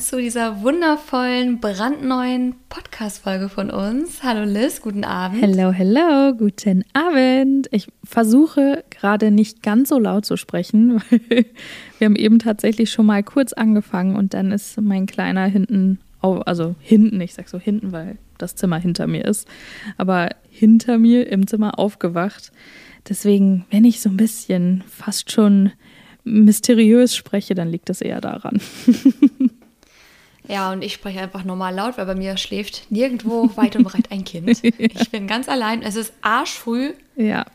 zu dieser wundervollen, brandneuen Podcast-Folge von uns. Hallo Liz, guten Abend. Hello, hello, guten Abend. Ich versuche gerade nicht ganz so laut zu sprechen, weil wir haben eben tatsächlich schon mal kurz angefangen und dann ist mein Kleiner hinten, also hinten, ich sag so hinten, weil das Zimmer hinter mir ist, aber hinter mir im Zimmer aufgewacht. Deswegen, wenn ich so ein bisschen fast schon mysteriös spreche, dann liegt das eher daran. Ja, und ich spreche einfach normal laut, weil bei mir schläft nirgendwo weit und breit ein Kind. ja. Ich bin ganz allein. Es ist arschfrüh. Ja.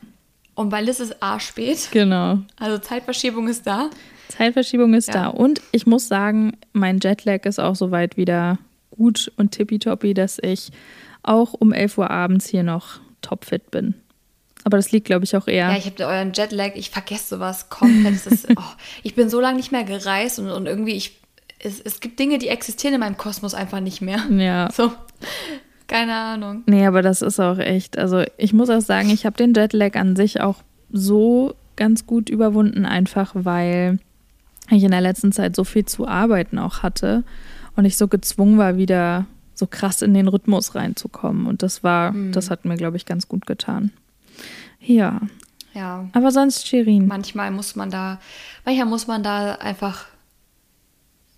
Und bei Liz ist arschspät. Genau. Also Zeitverschiebung ist da. Zeitverschiebung ist ja. da. Und ich muss sagen, mein Jetlag ist auch soweit wieder gut und tippitoppi, dass ich auch um 11 Uhr abends hier noch topfit bin. Aber das liegt, glaube ich, auch eher. Ja, ich habe euren Jetlag, ich vergesse sowas komplett. Ist, oh, ich bin so lange nicht mehr gereist und, und irgendwie, ich, es, es gibt Dinge, die existieren in meinem Kosmos einfach nicht mehr. Ja. So. Keine Ahnung. Nee, aber das ist auch echt. Also ich muss auch sagen, ich habe den Jetlag an sich auch so ganz gut überwunden, einfach weil ich in der letzten Zeit so viel zu arbeiten auch hatte und ich so gezwungen war, wieder so krass in den Rhythmus reinzukommen. Und das war, mhm. das hat mir, glaube ich, ganz gut getan. Ja. Ja. Aber sonst, Shirin. Manchmal muss man da, manchmal muss man da einfach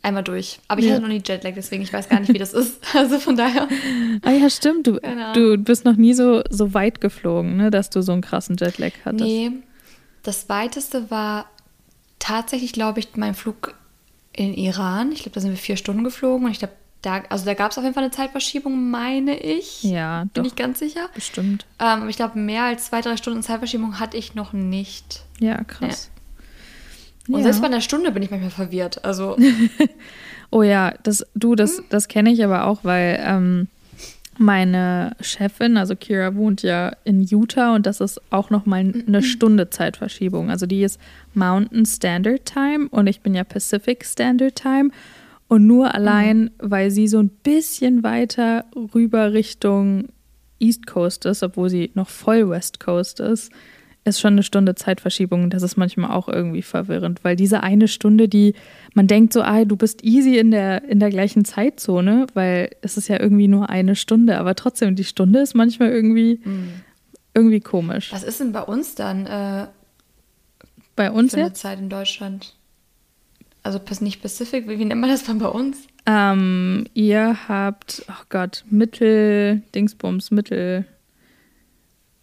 einmal durch. Aber ich ja. hatte noch nie Jetlag, deswegen ich weiß gar nicht, wie das ist. Also von daher. Ah ja, stimmt. Du, du bist noch nie so, so weit geflogen, ne, dass du so einen krassen Jetlag hattest. Nee. Das weiteste war tatsächlich, glaube ich, mein Flug in Iran. Ich glaube, da sind wir vier Stunden geflogen und ich glaube, da, also da gab es auf jeden Fall eine Zeitverschiebung, meine ich. Ja, Bin doch, ich ganz sicher. Bestimmt. Ähm, aber ich glaube, mehr als zwei, drei Stunden Zeitverschiebung hatte ich noch nicht. Ja, krass. Und ja. selbst bei einer Stunde bin ich manchmal verwirrt. Also. oh ja, das, du, das, hm? das kenne ich aber auch, weil ähm, meine Chefin, also Kira, wohnt ja in Utah und das ist auch nochmal eine mhm. Stunde Zeitverschiebung. Also die ist Mountain Standard Time und ich bin ja Pacific Standard Time. Und nur allein, mhm. weil sie so ein bisschen weiter rüber Richtung East Coast ist, obwohl sie noch voll West Coast ist, ist schon eine Stunde Zeitverschiebung. Das ist manchmal auch irgendwie verwirrend, weil diese eine Stunde, die man denkt so, ah, du bist easy in der, in der gleichen Zeitzone, weil es ist ja irgendwie nur eine Stunde, aber trotzdem, die Stunde ist manchmal irgendwie, mhm. irgendwie komisch. Was ist denn bei uns dann? Äh, bei uns für eine Zeit in Deutschland? Also nicht Pacific, wie, wie nennt man das dann bei uns? Ähm, ihr habt, oh Gott, Mittel, Dingsbums, Mittel.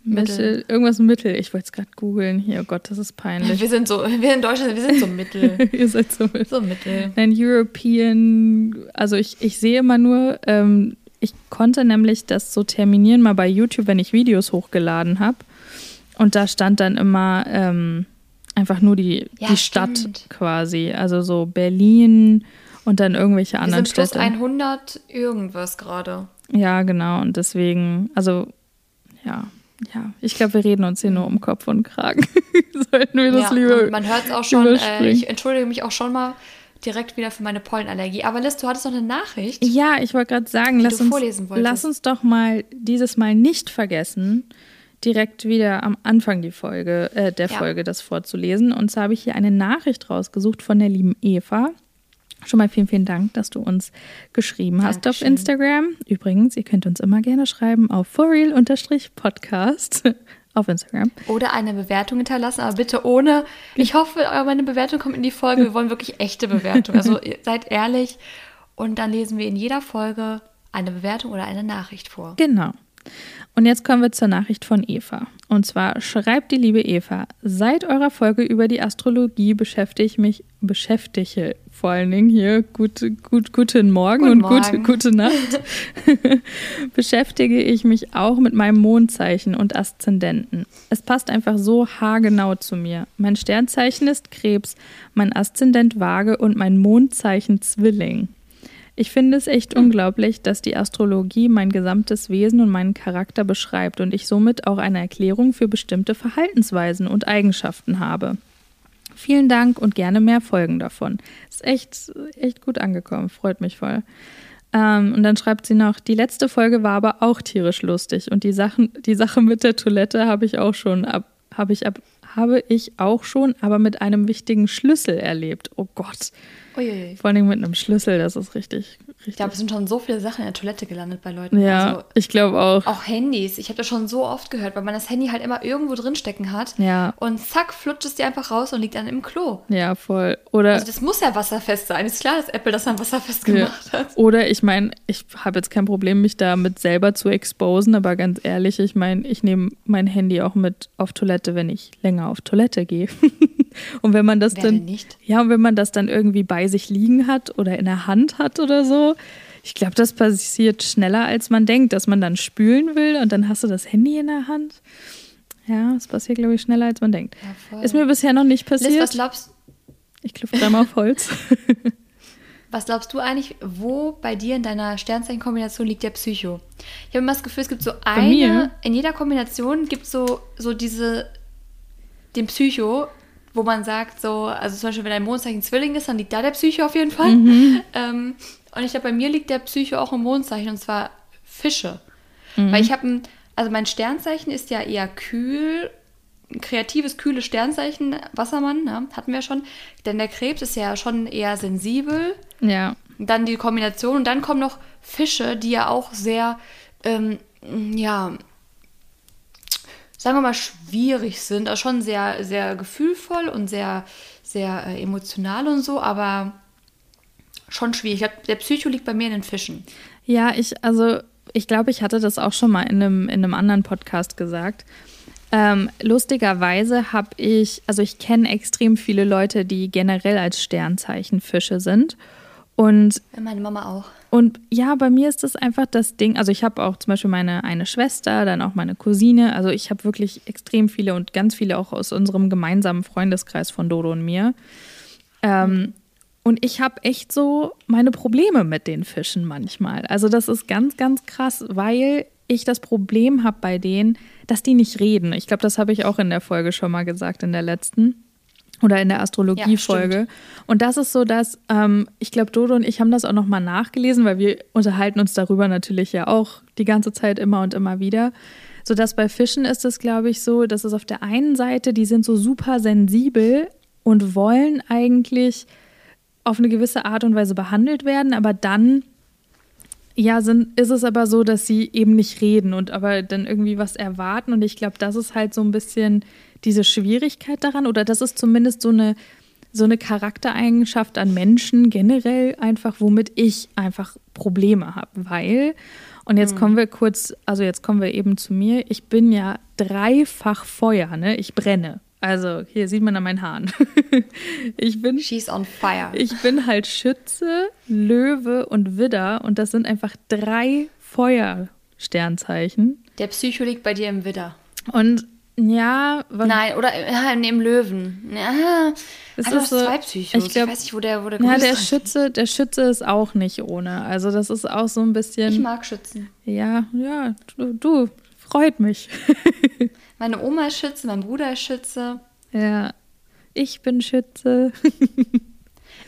Mittel. Irgendwas Mittel. Ich wollte es gerade googeln. Hier, oh Gott, das ist peinlich. Wir sind so, wir in Deutschland, wir sind so Mittel. Ihr seid so Mittel. So Mittel. Ein European, also ich, ich sehe immer nur, ähm, ich konnte nämlich das so terminieren mal bei YouTube, wenn ich Videos hochgeladen habe. Und da stand dann immer, ähm, einfach nur die, ja, die Stadt quasi. Also so Berlin und dann irgendwelche Wir anderen sind plus Städte. 100 irgendwas gerade. Ja, genau. Und deswegen, also ja, ja, ich glaube, wir reden uns hier nur um Kopf und Kragen. Sollten wir das ja, lieber. Man hört es auch schon. Äh, ich entschuldige mich auch schon mal direkt wieder für meine Pollenallergie. Aber Liz, du hattest noch eine Nachricht. Ja, ich wollte gerade sagen, lass uns, lass uns doch mal dieses Mal nicht vergessen, direkt wieder am Anfang die Folge, äh, der ja. Folge das vorzulesen. Und zwar habe ich hier eine Nachricht rausgesucht von der lieben Eva. Schon mal vielen, vielen Dank, dass du uns geschrieben hast Dankeschön. auf Instagram. Übrigens, ihr könnt uns immer gerne schreiben auf forreal-podcast auf Instagram. Oder eine Bewertung hinterlassen, aber bitte ohne. Ich hoffe, meine Bewertung kommt in die Folge. Wir wollen wirklich echte Bewertung. Also seid ehrlich und dann lesen wir in jeder Folge eine Bewertung oder eine Nachricht vor. Genau. Und jetzt kommen wir zur Nachricht von Eva. Und zwar schreibt die liebe Eva, seit eurer Folge über die Astrologie beschäftige ich mich, beschäftige vor allen Dingen hier, gut, gut, guten Morgen guten und Morgen. Gute, gute Nacht, beschäftige ich mich auch mit meinem Mondzeichen und Aszendenten. Es passt einfach so haargenau zu mir. Mein Sternzeichen ist Krebs, mein Aszendent Waage und mein Mondzeichen Zwilling. Ich finde es echt unglaublich, dass die Astrologie mein gesamtes Wesen und meinen Charakter beschreibt und ich somit auch eine Erklärung für bestimmte Verhaltensweisen und Eigenschaften habe. Vielen Dank und gerne mehr Folgen davon. Ist echt, echt gut angekommen, freut mich voll. Ähm, und dann schreibt sie noch, die letzte Folge war aber auch tierisch lustig und die, Sachen, die Sache mit der Toilette habe ich auch schon ab, habe ich ab, habe ich auch schon, aber mit einem wichtigen Schlüssel erlebt. Oh Gott. Uiuiui. Vor allem mit einem Schlüssel, das ist richtig, Ich glaube, es sind schon so viele Sachen in der Toilette gelandet bei Leuten. ja, Also, ich glaube auch. auch Handys. Ich habe das schon so oft gehört, weil man das Handy halt immer irgendwo drin stecken hat. Ja. Und zack, flutscht es dir einfach raus und liegt dann im Klo. Ja, voll. Oder, Also das muss ja wasserfest sein. Ist klar, dass Apple das dann wasserfest ja. gemacht hat. oder ich meine, ich habe jetzt kein Problem, mich damit selber zu exposen, aber ganz ehrlich, ich meine, ich nehme mein Handy auch mit auf Toilette, wenn ich länger auf Toilette gehe. und wenn man das Wer dann. Ja, und wenn man das dann irgendwie bei sich liegen hat oder in der Hand hat oder so, ich glaube, das passiert schneller, als man denkt, dass man dann spülen will und dann hast du das Handy in der Hand. Ja, das passiert, glaube ich, schneller, als man denkt. Ja. Ist mir bisher noch nicht Liz, was passiert. glaubst, ich klopfe dreimal auf Holz. was glaubst du eigentlich, wo bei dir in deiner Sternzeichenkombination liegt der Psycho? Ich habe immer das Gefühl, es gibt so eine, in jeder Kombination gibt es so, so diese, den Psycho, wo man sagt, so, also zum Beispiel, wenn ein Mondzeichen Zwilling ist, dann liegt da der Psycho auf jeden Fall. Mhm. Ähm, und ich glaube, bei mir liegt der Psycho auch im Mondzeichen, und zwar Fische. Mhm. Weil ich habe ein, also mein Sternzeichen ist ja eher kühl, ein kreatives, kühles Sternzeichen, Wassermann, ne? hatten wir schon. Denn der Krebs ist ja schon eher sensibel. ja. Dann die Kombination und dann kommen noch Fische, die ja auch sehr, ähm, ja, sagen wir mal, schwierig sind. Also schon sehr, sehr gefühlvoll und sehr, sehr äh, emotional und so, aber schon schwierig. Ich glaube, der Psycho liegt bei mir in den Fischen. Ja, ich, also ich glaube, ich hatte das auch schon mal in einem, in einem anderen Podcast gesagt. Ähm, lustigerweise habe ich, also ich kenne extrem viele Leute, die generell als Sternzeichen Fische sind. Und Meine Mama auch. Und ja, bei mir ist das einfach das Ding. Also ich habe auch zum Beispiel meine eine Schwester, dann auch meine Cousine. Also ich habe wirklich extrem viele und ganz viele auch aus unserem gemeinsamen Freundeskreis von Dodo und mir. Ähm, und ich habe echt so meine Probleme mit den Fischen manchmal. Also das ist ganz, ganz krass, weil ich das Problem habe bei denen, dass die nicht reden. Ich glaube, das habe ich auch in der Folge schon mal gesagt, in der letzten. Oder in der Astrologie-Folge. und das ist so, dass ähm, ich glaube, Dodo und ich haben das auch nochmal nachgelesen, weil wir unterhalten uns darüber natürlich ja auch die ganze Zeit immer und immer wieder. So dass bei Fischen ist es, glaube ich, so, dass es auf der einen Seite, die sind so super sensibel und wollen eigentlich auf eine gewisse Art und Weise behandelt werden, aber dann ja, sind, ist es aber so, dass sie eben nicht reden und aber dann irgendwie was erwarten. Und ich glaube, das ist halt so ein bisschen diese Schwierigkeit daran, oder das ist zumindest so eine, so eine Charaktereigenschaft an Menschen generell einfach, womit ich einfach Probleme habe. Weil, und jetzt kommen wir kurz, also jetzt kommen wir eben zu mir, ich bin ja dreifach Feuer, ne? Ich brenne. Also hier sieht man an meinen Haaren. ich bin She's on fire. ich bin halt Schütze, Löwe und Widder und das sind einfach drei Feuersternzeichen. Der Psycho liegt bei dir im Widder. Und ja, Nein, oder äh, im Löwen. Ja, Es also ist das so- zwei Psychos. ich glaub- ich weiß nicht, wo der, wo der ja, der ist. Schütze, der Schütze ist auch nicht ohne. Also das ist auch so ein Ich bisschen. mag Schützen. Ja, ja, du, du freut mich. Meine Oma ist Schütze, mein Bruder ist Schütze. ja, ich bin Schütze.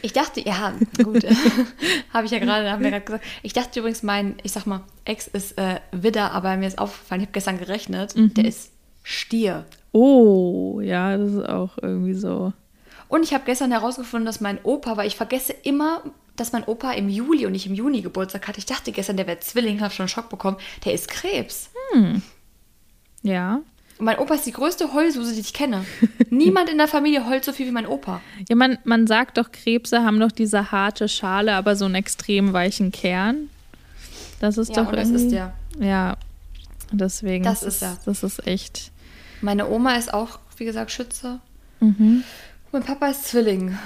Ich dachte, ja, gut, habe ich ja gerade, haben wir gerade gesagt. Ich dachte übrigens, mein, ich sag mal, Ex ist äh, Widder, aber mir ist aufgefallen, ich habe gestern gerechnet, Mhm. der ist Stier. Oh, ja, das ist auch irgendwie so. Und ich habe gestern herausgefunden, dass mein Opa, weil ich vergesse immer, dass mein Opa im Juli und nicht im Juni Geburtstag hat. Ich dachte gestern, der wäre Zwilling, habe schon einen Schock bekommen. Der ist Krebs. Ja. Und mein Opa ist die größte Heulsuse, die ich kenne. Niemand in der Familie heult so viel wie mein Opa. Ja, man, man sagt doch, Krebse haben doch diese harte Schale, aber so einen extrem weichen Kern. Das ist Ja, doch und das irgendwie. ist der. Ja, deswegen. Das das ist er. Das ist echt. Meine Oma ist auch, wie gesagt, Schütze. Mhm. Mein Papa ist Zwilling.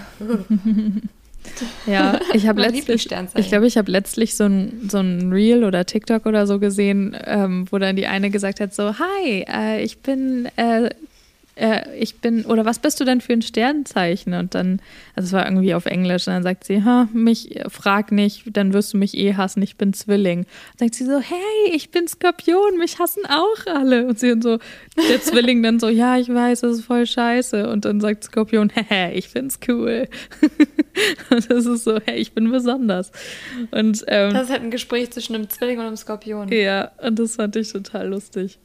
Ja, ich habe letztlich, ich glaube, ich habe letztlich so ein, so ein Reel oder TikTok oder so gesehen, ähm, wo dann die eine gesagt hat so, hi, äh, ich bin, äh, äh, ich bin, oder was bist du denn für ein Sternzeichen? Und dann, also es war irgendwie auf Englisch, und dann sagt sie, ha, mich, frag nicht, dann wirst du mich eh hassen, ich bin Zwilling. Dann sagt sie so, hey, ich bin Skorpion, mich hassen auch alle. Und sie und so, der Zwilling dann so, ja, ich weiß, das ist voll scheiße. Und dann sagt Skorpion, hä, ich find's cool. Und das ist so, hey, ich bin besonders. Und ähm, Das ist halt ein Gespräch zwischen einem Zwilling und einem Skorpion. ja, und das fand ich total lustig.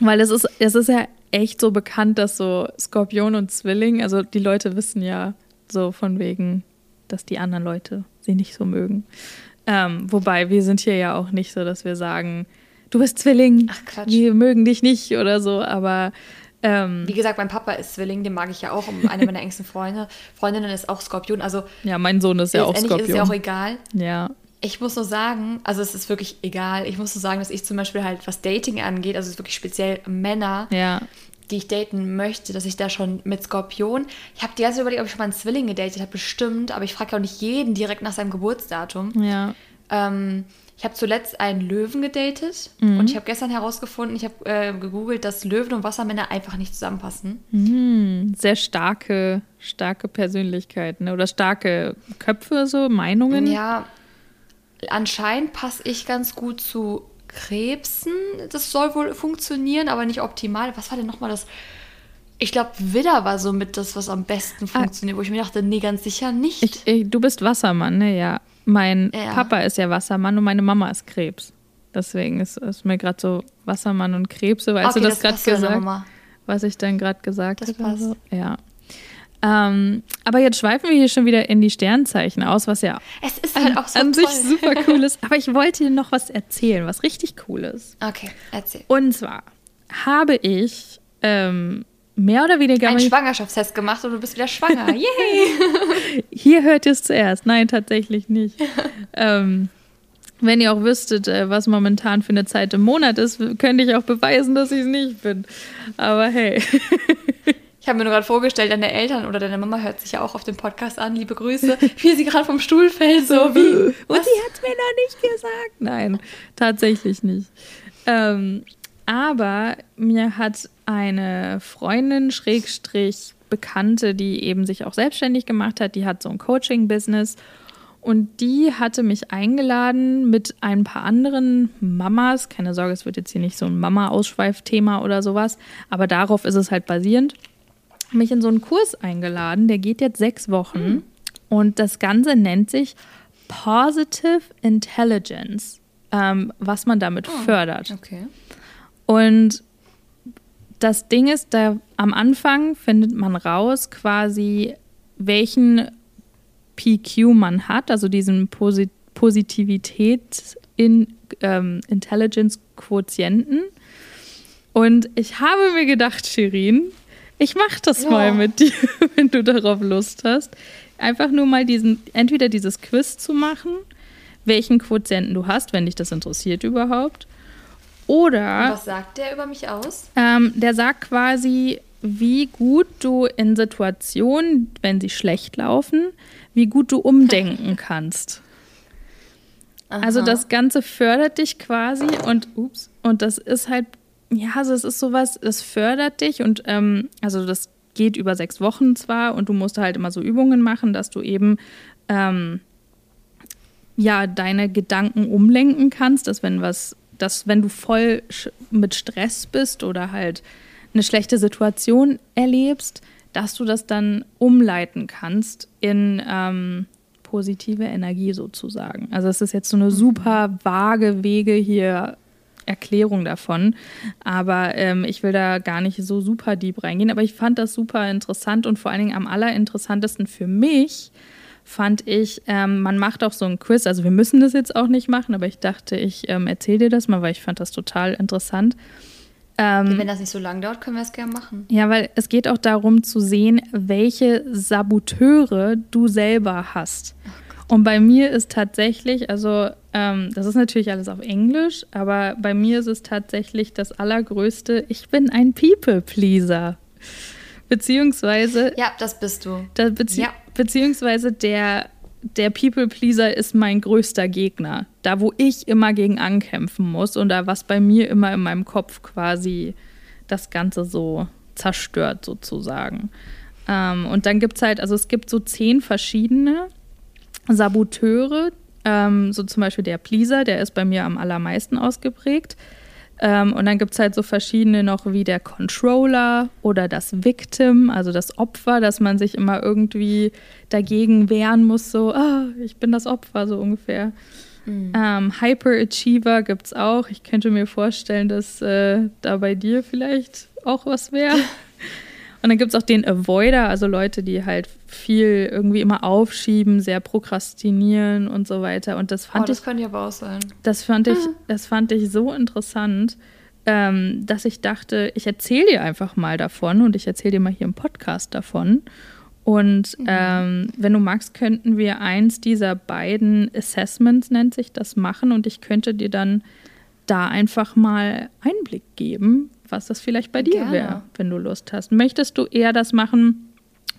Weil es ist, es ist ja echt so bekannt, dass so Skorpion und Zwilling, also die Leute wissen ja so von wegen, dass die anderen Leute sie nicht so mögen. Ähm, wobei wir sind hier ja auch nicht so, dass wir sagen, du bist Zwilling, Ach, wir mögen dich nicht oder so, aber ähm, Wie gesagt, mein Papa ist Zwilling, den mag ich ja auch. Und eine meiner engsten Freunde, Freundinnen ist auch Skorpion. Also ja, mein Sohn ist ja auch letztendlich ist es ja auch Skorpion. egal. Ja, Ich muss nur sagen, also es ist wirklich egal. Ich muss nur sagen, dass ich zum Beispiel halt, was Dating angeht, also es ist wirklich speziell Männer, ja, die ich daten möchte, dass ich da schon mit Skorpion. Ich habe die ganze Zeit überlegt, ob ich schon mal einen Zwilling gedatet habe, bestimmt, aber ich frage ja auch nicht jeden direkt nach seinem Geburtsdatum. ja. Ähm, ich habe zuletzt einen Löwen gedatet Mhm. und ich habe gestern herausgefunden, ich habe äh, gegoogelt, dass Löwen und Wassermänner einfach nicht zusammenpassen. Hm, sehr starke, starke Persönlichkeiten ne? oder starke Köpfe, so Meinungen. Ja, anscheinend passe ich ganz gut zu Krebsen. Das soll wohl funktionieren, aber nicht optimal. Was war denn nochmal das? Ich glaube, Widder war so mit das, was am besten funktioniert, wo ich mir dachte, nee, ganz sicher nicht. Ah. Ich, ich, du bist Wassermann, ne? Ja. Mein Ja. Papa ist ja Wassermann und meine Mama ist Krebs. Deswegen ist, ist mir gerade so Wassermann und Krebse, weißt Okay, du das, das gerade gesagt, was ich dann gerade gesagt habe? Ja. Ähm, aber jetzt schweifen wir hier schon wieder in die Sternzeichen aus, was ja es ist halt auch so an toll. sich super cool ist. Aber ich wollte dir noch was erzählen, was richtig cool ist. Okay, erzähl. Und zwar habe ich ähm, mehr oder weniger Einen Schwangerschaftstest gemacht und du bist wieder schwanger. Yay! Hier hört ihr es zuerst. Nein, tatsächlich nicht. ähm, wenn ihr auch wüsstet, äh, was momentan für eine Zeit im Monat ist, könnte ich auch beweisen, dass ich es nicht bin. Aber hey. Ich habe mir nur gerade vorgestellt, deine Eltern oder deine Mama hört sich ja auch auf den Podcast an. Liebe Grüße, wie sie gerade vom Stuhl fällt, so wie. Und sie hat es mir noch nicht gesagt. Nein, tatsächlich nicht. Ähm, aber mir hat eine Freundin, Schrägstrich, Bekannte, die eben sich auch selbstständig gemacht hat, die hat so ein Coaching-Business. Und die hatte mich eingeladen mit ein paar anderen Mamas. Keine Sorge, es wird jetzt hier nicht so ein Mama-Ausschweifthema oder sowas, aber darauf ist es halt basierend mich in so einen Kurs eingeladen, der geht jetzt sechs Wochen und das Ganze nennt sich Positive Intelligence, ähm, was man damit fördert. Okay. Und das Ding ist, da am Anfang findet man raus, quasi welchen PQ man hat, also diesen Posi Positivität in ähm, Intelligence Quotienten. Und ich habe mir gedacht, Shirin, ich mache das Ja. mal mit dir, wenn du darauf Lust hast. Einfach nur mal diesen, entweder dieses Quiz zu machen, welchen Quotienten du hast, wenn dich das interessiert überhaupt. Oder Was sagt der über mich aus? ähm, der sagt quasi, wie gut du in Situationen, wenn sie schlecht laufen, wie gut du umdenken kannst. Also Aha. das Ganze fördert dich quasi und ups, und das ist halt, ja, also es ist sowas, es fördert dich und ähm, also das geht über sechs Wochen zwar und du musst halt immer so Übungen machen, dass du eben ähm, ja deine Gedanken umlenken kannst, dass wenn was, dass wenn du voll mit Stress bist oder halt eine schlechte Situation erlebst, dass du das dann umleiten kannst in ähm, positive Energie sozusagen. Also es ist jetzt so eine super vage Wege hier Erklärung davon, aber ähm, ich will da gar nicht so super deep reingehen. Aber ich fand das super interessant und vor allen Dingen am allerinteressantesten für mich fand ich, ähm, man macht auch so ein Quiz. Also wir müssen das jetzt auch nicht machen, aber ich dachte, ich ähm, erzähle dir das mal, weil ich fand das total interessant. Ähm, Wenn das nicht so lang dauert, können wir es gerne machen. ja, weil es geht auch darum zu sehen, welche Saboteure du selber hast. Und bei mir ist tatsächlich, also ähm, das ist natürlich alles auf Englisch, aber bei mir ist es tatsächlich das Allergrößte, ich bin ein People-Pleaser. Beziehungsweise Ja, das bist du. da bezie Ja. Beziehungsweise der, der People-Pleaser ist mein größter Gegner. Da, wo ich immer gegen ankämpfen muss und da, was bei mir immer in meinem Kopf quasi das Ganze so zerstört, sozusagen. Ähm, und dann gibt es halt, also es gibt so zehn verschiedene Saboteure. Ähm, so zum Beispiel der Pleaser, der ist bei mir am allermeisten ausgeprägt. Ähm, und dann gibt es halt so verschiedene noch wie der Controller oder das Victim, also das Opfer, dass man sich immer irgendwie dagegen wehren muss, so, ah, ich bin das Opfer, so ungefähr. Mhm. Ähm, Hyperachiever gibt es auch. Ich könnte mir vorstellen, dass äh, da bei dir vielleicht auch was wäre. Und dann gibt es auch den Avoider, also Leute, die halt viel irgendwie immer aufschieben, sehr prokrastinieren und so weiter. Und das fand oh, das ich. könnte aber auch sein. Das fand ich, das fand ich so interessant, ähm, dass ich dachte, ich erzähle dir einfach mal davon und ich erzähle dir mal hier im Podcast davon. Und mhm. ähm, wenn du magst, könnten wir eins dieser beiden Assessments, nennt sich das, machen und ich könnte dir dann da einfach mal Einblick geben, was das vielleicht bei dir wäre, wenn du Lust hast. Möchtest du eher das machen,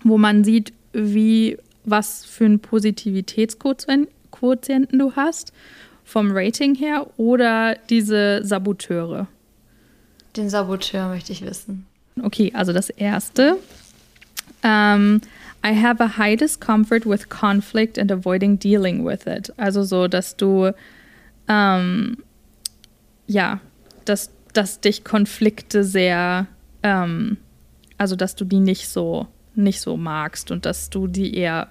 wo man sieht, wie was für einen Positivitätsquotienten du hast vom Rating her oder diese Saboteure? Den Saboteur möchte ich wissen. Okay, also das erste. Um, ähm, I have a high discomfort with conflict and avoiding dealing with it. Also so, dass du ähm, ja, dass, dass dich Konflikte sehr, ähm, also dass du die nicht so, nicht so magst und dass du die eher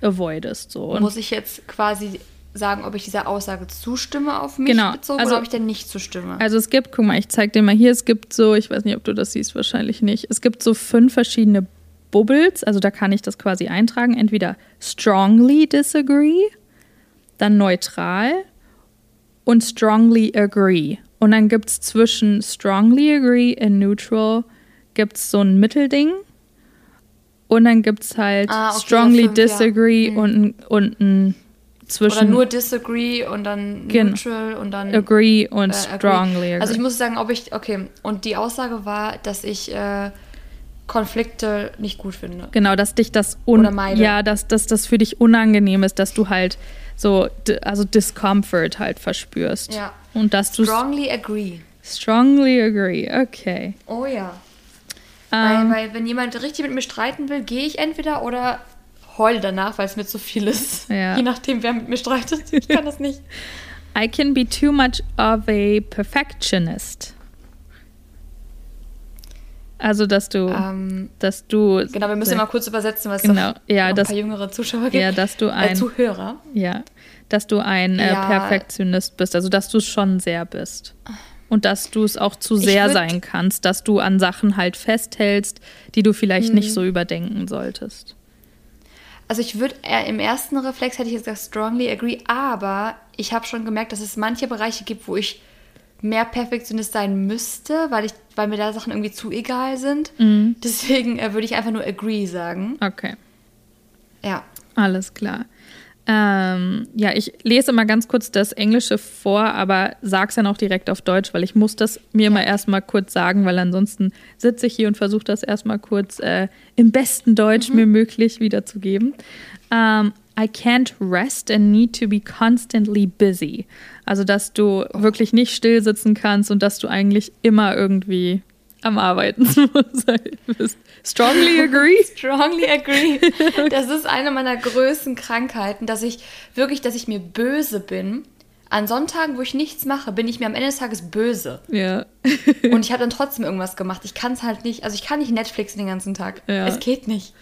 avoidest. So. Muss ich jetzt quasi sagen, ob ich dieser Aussage zustimme auf mich genau. bezogen also, oder ob ich denn nicht zustimme. Also es gibt, guck mal, ich zeig dir mal hier, es gibt so, ich weiß nicht, ob du das siehst, wahrscheinlich nicht. Es gibt so fünf verschiedene Bubbles, also da kann ich das quasi eintragen. Entweder strongly disagree, dann neutral und strongly agree. Und dann gibt es zwischen strongly agree und neutral gibt es so ein Mittelding. Und dann gibt es halt ah, okay, strongly fünf, disagree ja. und, und ein zwischen. Oder nur disagree und dann neutral und dann. Agree und äh, strongly agree. Also ich muss sagen, ob ich. Okay, und die Aussage war, dass ich. Äh, Konflikte nicht gut finde. Genau, dass dich das un ja, dass, dass das für dich unangenehm ist, dass du halt so also Discomfort halt verspürst. Ja. Und dass du strongly agree. Strongly agree. Okay. Oh ja. Ähm, weil, weil wenn jemand richtig mit mir streiten will, gehe ich entweder oder heule danach, weil es mir zu viel ist. Ja. Je nachdem, wer mit mir streitet. Ich kann das nicht. I can be too much of a perfectionist. Also, dass du, ähm, dass du. Genau, wir müssen ja mal kurz übersetzen, was genau, ja, ein paar jüngere Zuschauer gibt. Ja, dass du äh, ein. Äh, Zuhörer. Ja, dass du ein äh, ja. Perfektionist bist. Also, dass du es schon sehr bist. Und dass du es auch zu sehr sein kannst, dass du an Sachen halt festhältst, die du vielleicht hm. nicht so überdenken solltest. Also ich würde im ersten Reflex hätte ich jetzt gesagt strongly agree, aber ich habe schon gemerkt, dass es manche Bereiche gibt, wo ich mehr Perfektionist sein müsste, weil, ich, weil mir da Sachen irgendwie zu egal sind. Mhm. Deswegen äh, würde ich einfach nur agree sagen. Okay. Ja. Alles klar. Ähm, ja, ich lese mal ganz kurz das Englische vor, aber sag's dann auch direkt auf Deutsch, weil ich muss das mir ja. mal erstmal kurz sagen, weil ansonsten sitze ich hier und versuche das erstmal kurz äh, im besten Deutsch mhm. mir möglich wiederzugeben. Ähm, I can't rest and need to be constantly busy. Also, dass du oh. wirklich nicht still sitzen kannst und dass du eigentlich immer irgendwie am Arbeiten bist. Strongly agree? Strongly agree. Das ist eine meiner größten Krankheiten, dass ich wirklich, dass ich mir böse bin. An Sonntagen, wo ich nichts mache, bin ich mir am Ende des Tages böse. Ja. Und ich habe dann trotzdem irgendwas gemacht. Ich kann es halt nicht, also ich kann nicht Netflixen den ganzen Tag. Ja. Es geht nicht.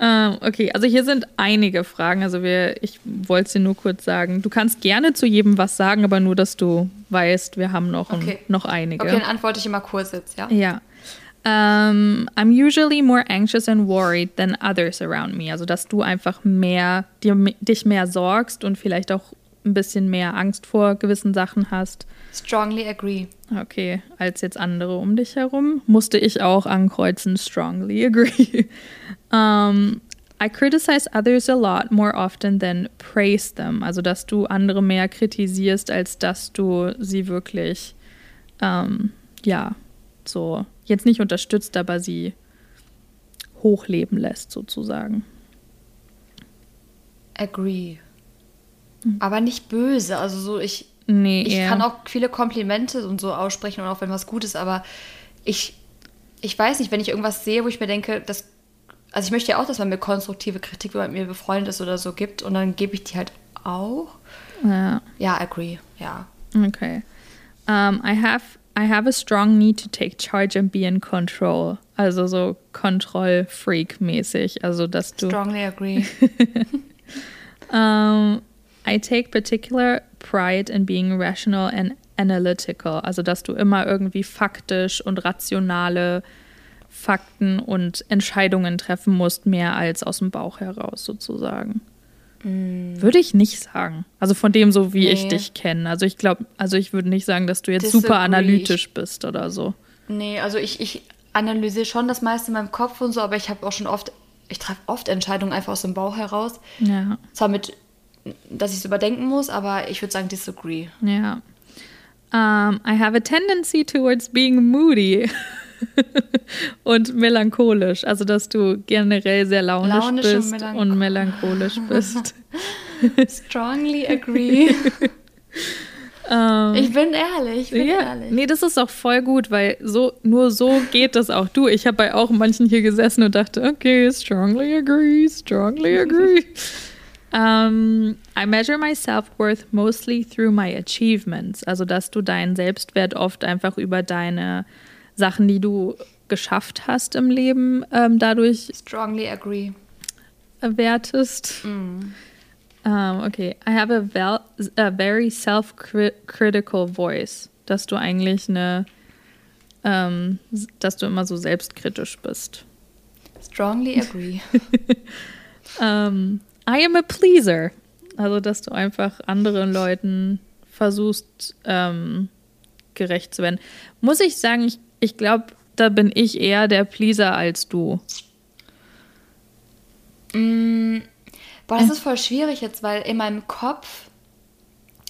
Ähm, okay, also hier sind einige Fragen. Also wir, ich wollte es dir nur kurz sagen. Du kannst gerne zu jedem was sagen, aber nur, dass du weißt, wir haben noch, okay. ein, noch einige. Okay, dann antworte ich immer kurz jetzt, ja? Ja. Um, ähm, I'm usually more anxious and worried than others around me. Also, dass du einfach mehr, dir, dich mehr sorgst und vielleicht auch ein bisschen mehr Angst vor gewissen Sachen hast. Strongly agree. Okay, als jetzt andere um dich herum, musste ich auch ankreuzen, strongly agree. um, I criticize others a lot more often than praise them. Also, dass du andere mehr kritisierst, als dass du sie wirklich, ähm, ja, so, jetzt nicht unterstützt, aber sie hochleben lässt, sozusagen. Agree. Mhm. Aber nicht böse. Also so, ich, nee, ich kann auch viele Komplimente und so aussprechen und auch wenn was gut ist, aber ich, ich weiß nicht, wenn ich irgendwas sehe, wo ich mir denke, das, also ich möchte ja auch, dass man mir konstruktive Kritik, wenn man mit mir befreundet ist oder so gibt und dann gebe ich die halt auch. Ja. Ja, agree, ja. Okay. Um, I have I have a strong need to take charge and be in control. Also so Kontrollfreak-mäßig. Also dass du. Strongly agree. um, I take particular pride in being rational and analytical. Also, dass du immer irgendwie faktisch und rationale Fakten und Entscheidungen treffen musst, mehr als aus dem Bauch heraus sozusagen. Würde ich nicht sagen. Also von dem so, wie ich Nee. dich kenne. Also ich glaube, also ich würde nicht sagen, dass du jetzt Disagree. super analytisch bist oder so. Nee, also ich, ich analysiere schon das meiste in meinem Kopf und so, aber ich habe auch schon oft, ich treffe oft Entscheidungen einfach aus dem Bauch heraus. Ja, Zwar mit, dass ich es überdenken muss, aber ich würde sagen, disagree. ja. Um, I have a tendency towards being moody und melancholisch. Also dass du generell sehr launisch, Launisch und bist melanchol- und melancholisch bist. Strongly agree. Ähm, ich bin ehrlich, ich bin ja, ehrlich. nee, das ist auch voll gut, weil so nur so geht das auch. Du, ich habe bei auch manchen hier gesessen und dachte, okay, strongly agree, strongly agree. Um, I measure my self-worth mostly through my achievements. Also, dass du deinen Selbstwert oft einfach über deine Sachen, die du geschafft hast im Leben, ähm, dadurch Strongly agree. wertest. Um, okay, I have a, a very self-critical voice, dass du eigentlich eine, ähm, dass du immer so selbstkritisch bist. Strongly agree. Um, I am a pleaser, also dass du einfach anderen Leuten versuchst ähm, gerecht zu werden. Muss ich sagen, ich, ich glaube, da bin ich eher der Pleaser als du. Mm, boah, das ist voll schwierig jetzt, weil in meinem Kopf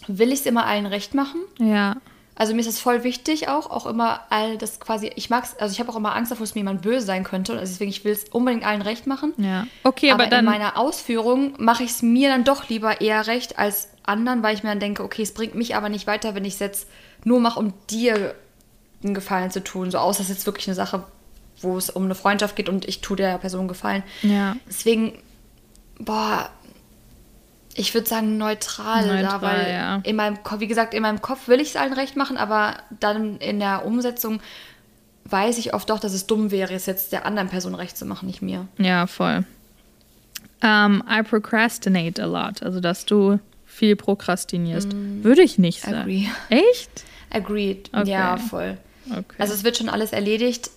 will ich es immer allen recht machen. Ja, Also mir ist das voll wichtig auch, auch immer all das quasi, ich mag's, also ich habe auch immer Angst davor, dass mir jemand böse sein könnte. Also deswegen, ich will es unbedingt allen recht machen. ja. Okay, aber, aber dann. in meiner Ausführung mache ich es mir dann doch lieber eher recht als anderen, weil ich mir dann denke, okay, es bringt mich aber nicht weiter, wenn ich es jetzt nur mache, um dir einen Gefallen zu tun. So aus, das ist jetzt wirklich eine Sache, wo es um eine Freundschaft geht und ich tue der Person Gefallen. Ja. Deswegen, boah, ich würde sagen neutral, da, Neutral, weil ja. in meinem Kopf, wie gesagt, in meinem Kopf will ich es allen recht machen, aber dann in der Umsetzung weiß ich oft doch, dass es dumm wäre, es jetzt der anderen Person recht zu machen, nicht mir. Ja, voll. Um, I procrastinate a lot. Also, dass du viel prokrastinierst. Würde ich nicht sagen. Agree. Echt? Agreed. Okay. Ja, voll. Okay. Also es wird schon alles erledigt,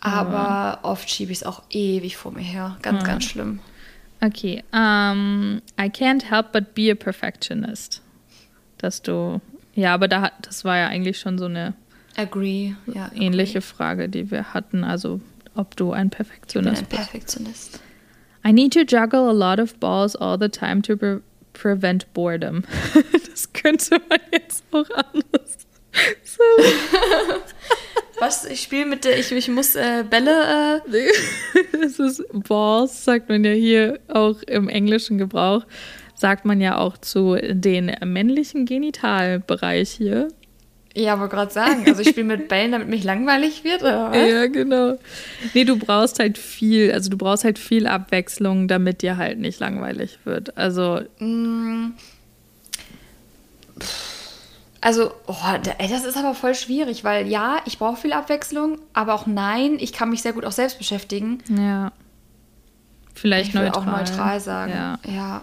aber oft schiebe ich es auch ewig vor mir her. Ganz, ganz schlimm. Okay. Um, I can't help but be a perfectionist. Dass du. Ja, aber da, das war ja eigentlich schon so eine Agree. Ja, ähnliche Frage, die wir hatten. Also, ob du ein Ich bin Perfektionist ein bist. Perfektionist. I need to juggle a lot of balls all the time to pre prevent boredom. das könnte man jetzt auch anders Was? Ich spiele mit der, ich, ich muss äh, Bälle, äh, Das ist Balls, sagt man ja hier auch im englischen Gebrauch. Sagt man ja auch zu den männlichen Genitalbereich hier. ja, wollte gerade sagen. Also ich spiele mit Bällen, damit mich langweilig wird. Oder was? Ja, genau. Nee, du brauchst halt viel, also du brauchst halt viel Abwechslung, damit dir halt nicht langweilig wird. Also, Mm. Also, oh, das ist aber voll schwierig, weil ja, ich brauche viel Abwechslung, aber auch nein, ich kann mich sehr gut auch selbst beschäftigen. ja. Vielleicht ich neutral. auch neutral sagen. Ja. ja.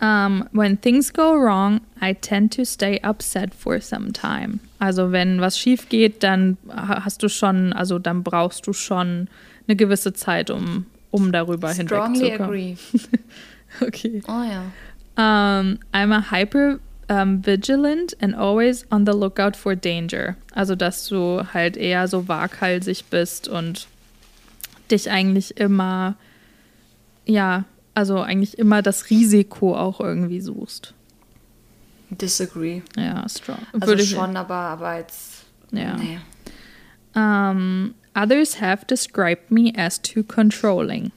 Um, when things go wrong, I tend to stay upset for some time. Also wenn was schief geht, dann ha- hast du schon, also dann brauchst du schon eine gewisse Zeit, um, um darüber Strongly hinwegzukommen. agree. Okay. Oh ja. Um, I'm a hyper um, vigilant and always on the lookout for danger. Also dass du halt eher so waghalsig bist und dich eigentlich immer, ja, also eigentlich immer das Risiko auch irgendwie suchst. Disagree. Ja, strong. Also Würde ich- schon, aber, aber jetzt. Ja. Nee. Um, others have described me as too controlling.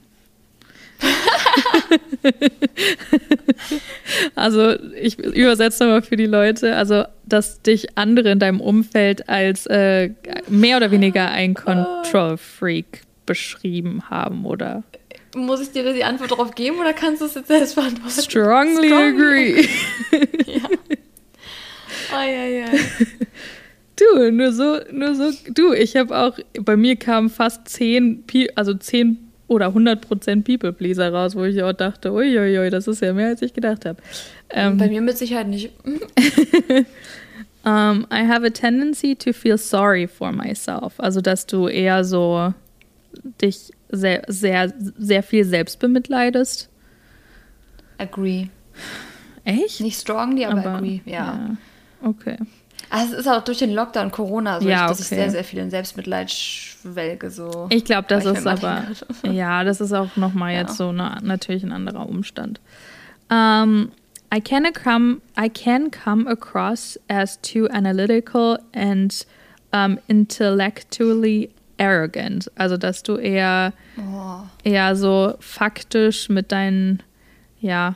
also ich übersetze mal für die Leute, also dass dich andere in deinem Umfeld als äh, mehr oder weniger ein Control Freak beschrieben haben oder Muss ich dir die Antwort darauf geben oder kannst du es jetzt selbst beantworten? strongly agree. Oh, ja, ja. Du, nur so, nur so, du, ich habe auch, bei mir kamen fast zehn, also zehn oder 100% People-Pleaser raus, wo ich auch dachte, uiuiui, das ist ja mehr, als ich gedacht habe. Ähm, Bei mir mit Sicherheit nicht. um, I have a tendency to feel sorry for myself. Also, dass du eher so dich sehr, sehr, sehr viel selbst bemitleidest. Agree. Echt? Nicht strongly, aber, agree, ja. Okay. Also es ist auch durch den Lockdown Corona so, Ja, dass ich okay. sehr, sehr viel in Selbstmitleid schwelge. So. Ich glaube, das ich ist aber, ja, das ist auch nochmal Ja. jetzt so eine, natürlich ein anderer Umstand. Um, I can come, I can come across as too analytical and um, intellectually arrogant. Also, dass du eher, Oh. eher so faktisch mit deinen, ja,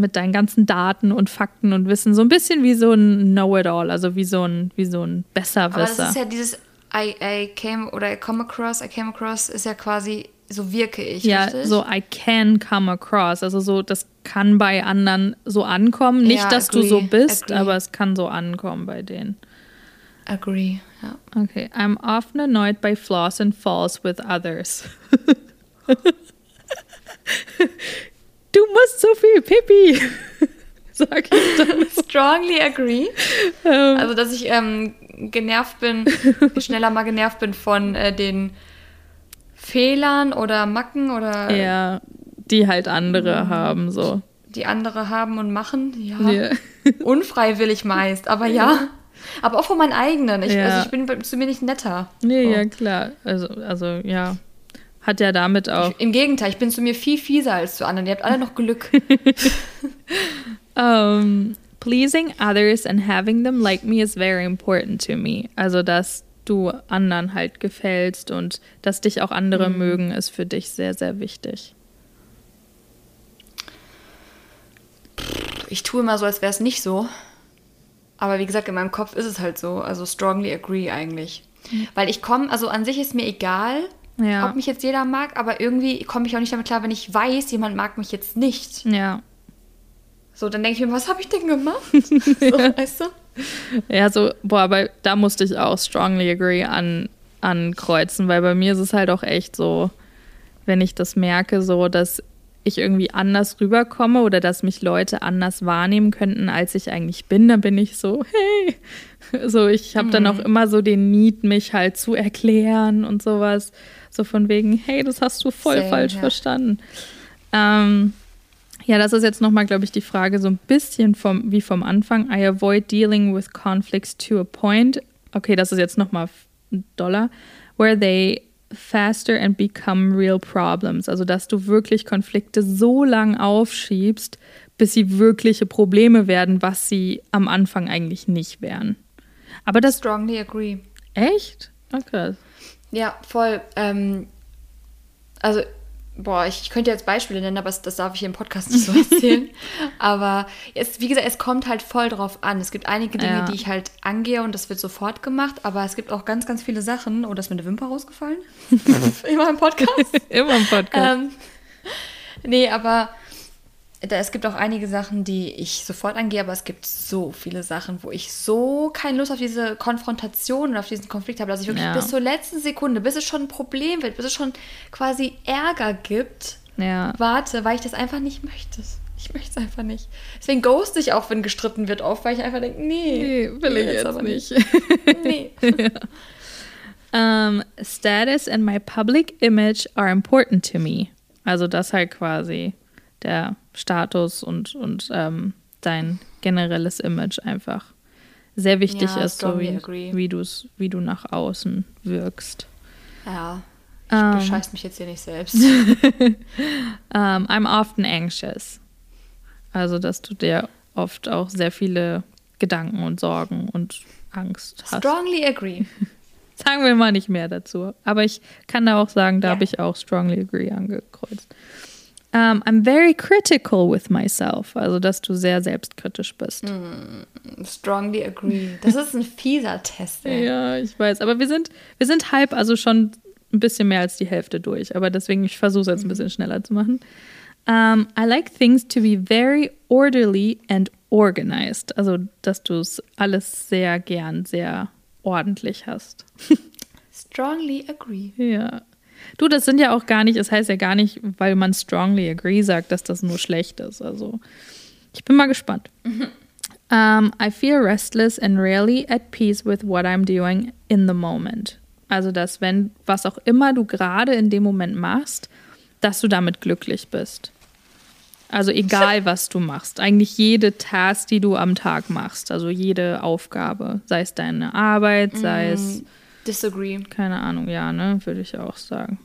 mit deinen ganzen Daten und Fakten und Wissen, so ein bisschen wie so ein Know-it-all, also wie so ein, wie so ein Aber das Besserwisser. ist ja dieses I, I came oder I come across, I came across ist ja quasi so wirke ich, Ja, richtig? so I can come across. Also so, das kann bei anderen so ankommen. Nicht, Ja, dass du so agree, bist, agree. aber es kann so ankommen bei denen. Agree, ja. Okay. I'm often annoyed by flaws and faults with others. du musst so viel Pipi. Sag ich dann. Strongly agree. Ähm, Also, dass ich ähm, genervt bin, schneller mal genervt bin von äh, den Fehlern oder Macken oder ja, die halt Mhm. andere haben, so. die andere haben und machen. Ja. Ja. Unfreiwillig meist, aber ja. Aber auch von meinen eigenen. Ich, Ja. Also ich bin zu mir nicht netter. Nee, So. ja, klar. Also, also, ja. Hat ja damit auch. Im Gegenteil, ich bin zu mir viel fieser als zu anderen. Ihr habt alle noch Glück. Um, pleasing others and having them like me is very important to me. Also, dass du anderen halt gefällst und dass dich auch andere Mhm. mögen, ist für dich sehr, sehr wichtig. Ich tue immer so, als wäre es nicht so. Aber wie gesagt, in meinem Kopf ist es halt so. Also strongly agree eigentlich. Weil ich komme, also an sich ist mir egal, Ja. ob mich jetzt jeder mag, aber irgendwie komme ich auch nicht damit klar, wenn ich weiß, jemand mag mich jetzt nicht. Ja. So, dann denke ich mir, was habe ich denn gemacht? so, weißt du? Ja, so, boah, aber da musste ich auch strongly agree an, ankreuzen, weil bei mir ist es halt auch echt so, wenn ich das merke, so, dass ich irgendwie anders rüberkomme oder dass mich Leute anders wahrnehmen könnten, als ich eigentlich bin, dann bin ich so, hey. So, ich habe dann auch Mhm. immer so den Need, mich halt zu erklären und sowas. So von wegen, hey, das hast du voll Same, falsch ja. verstanden. Ähm, ja, das ist jetzt nochmal, glaube ich, die Frage so ein bisschen vom, wie vom Anfang. I avoid dealing with conflicts to a point. Okay, das ist jetzt nochmal ein Dollar. Where they faster and become real problems. Also, dass du wirklich Konflikte so lang aufschiebst, bis sie wirkliche Probleme werden, was sie am Anfang eigentlich nicht wären. Aber das, Strongly agree. echt? Okay. Ja, voll. Ähm, also, boah, ich, ich könnte jetzt Beispiele nennen, aber das, das darf ich hier im Podcast nicht so erzählen. aber es, wie gesagt, es kommt halt voll drauf an. Es gibt einige Dinge, Ja. die ich halt angehe und das wird sofort gemacht, aber es gibt auch ganz, ganz viele Sachen. Oh, da ist mir eine Wimper rausgefallen. Immer im Podcast. Immer im Podcast. ähm, nee, aber es gibt auch einige Sachen, die ich sofort angehe, aber es gibt so viele Sachen, wo ich so keine Lust auf diese Konfrontation und auf diesen Konflikt habe, dass ich wirklich Ja. bis zur letzten Sekunde, bis es schon ein Problem wird, bis es schon quasi Ärger gibt, ja. warte, weil ich das einfach nicht möchte. Ich möchte es einfach nicht. Deswegen ghost ich auch, wenn gestritten wird, auf, weil ich einfach denke, nee, Nee, will ich jetzt aber nicht. Nee. Um, status and my public image are important to me. Also das halt quasi der Status und, und ähm, dein generelles Image einfach sehr wichtig Ja, ist, so wie, agree. wie, du's, wie du nach außen wirkst. Ja, ich Ähm. bescheiß mich jetzt hier nicht selbst. Um, I'm often anxious. Also dass du dir oft auch sehr viele Gedanken und Sorgen und Angst hast. Strongly agree. Sagen wir mal nicht mehr dazu. Aber ich kann da auch sagen, da Ja. habe ich auch strongly agree angekreuzt. Um, I'm very critical with myself. Also, dass du sehr selbstkritisch bist. Strongly agree. Das ist ein fieser Test. Ey. Ja, ich weiß. Aber wir sind, wir sind halb, also schon ein bisschen mehr als die Hälfte durch. Aber deswegen, ich versuche es jetzt ein bisschen schneller zu machen. Um, I like things to be very orderly and organized. Also, dass du es alles sehr gern, sehr ordentlich hast. Strongly agree. Ja. Du, das sind ja auch gar nicht, es das heißt ja gar nicht, weil man strongly agree sagt, dass das nur schlecht ist. Also, ich bin mal gespannt. Mhm. Um, I feel restless and rarely at peace with what I'm doing in the moment. Also, dass wenn, was auch immer du gerade in dem Moment machst, dass du damit glücklich bist. Also egal, was du machst. Eigentlich jede Task, die du am Tag machst. Also jede Aufgabe. Sei es deine Arbeit, sei es. Disagree. Keine Ahnung, ja, ne? Würde ich auch sagen.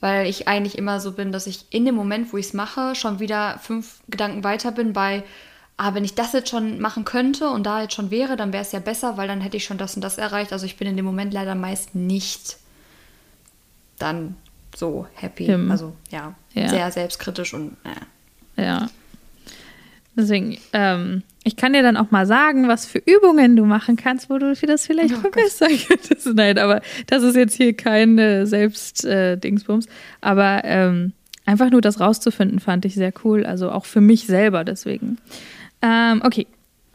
Weil ich eigentlich immer so bin, dass ich in dem Moment, wo ich es mache, schon wieder fünf Gedanken weiter bin bei, ah, wenn ich das jetzt schon machen könnte und da jetzt schon wäre, dann wäre es ja besser, weil dann hätte ich schon das und das erreicht. Also ich bin in dem Moment leider meist nicht dann so happy. Him. Also ja, ja, sehr selbstkritisch und äh. Ja. Deswegen, ähm, ich kann dir dann auch mal sagen, was für Übungen du machen kannst, wo du das vielleicht oh verbessern könntest. Nein, aber das ist jetzt hier kein äh, Selbst-Dingsbums. Äh, aber ähm, einfach nur das rauszufinden, fand ich sehr cool. Also auch für mich selber deswegen. Um, okay,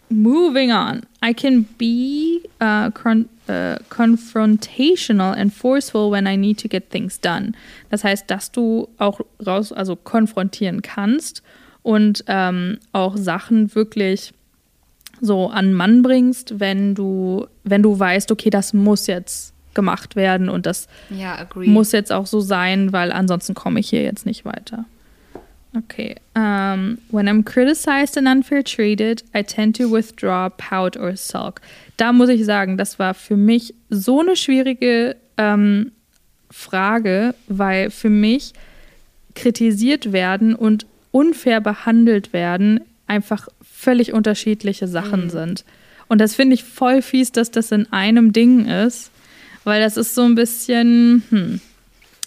moving on. I can be uh, con uh, confrontational and forceful when I need to get things done. Das heißt, dass du auch raus, also konfrontieren kannst und ähm, auch Sachen wirklich so an Mann bringst, wenn du, wenn du weißt, okay, das muss jetzt gemacht werden und das ja, muss jetzt auch so sein, weil ansonsten komme ich hier jetzt nicht weiter. Okay. Um, when I'm criticized and unfair treated, I tend to withdraw, pout or sulk. Da muss ich sagen, das war für mich so eine schwierige ähm, Frage, weil für mich kritisiert werden und unfair behandelt werden einfach völlig unterschiedliche Sachen mhm. sind. Und das finde ich voll fies, dass das in einem Ding ist, weil das ist so ein bisschen, hm,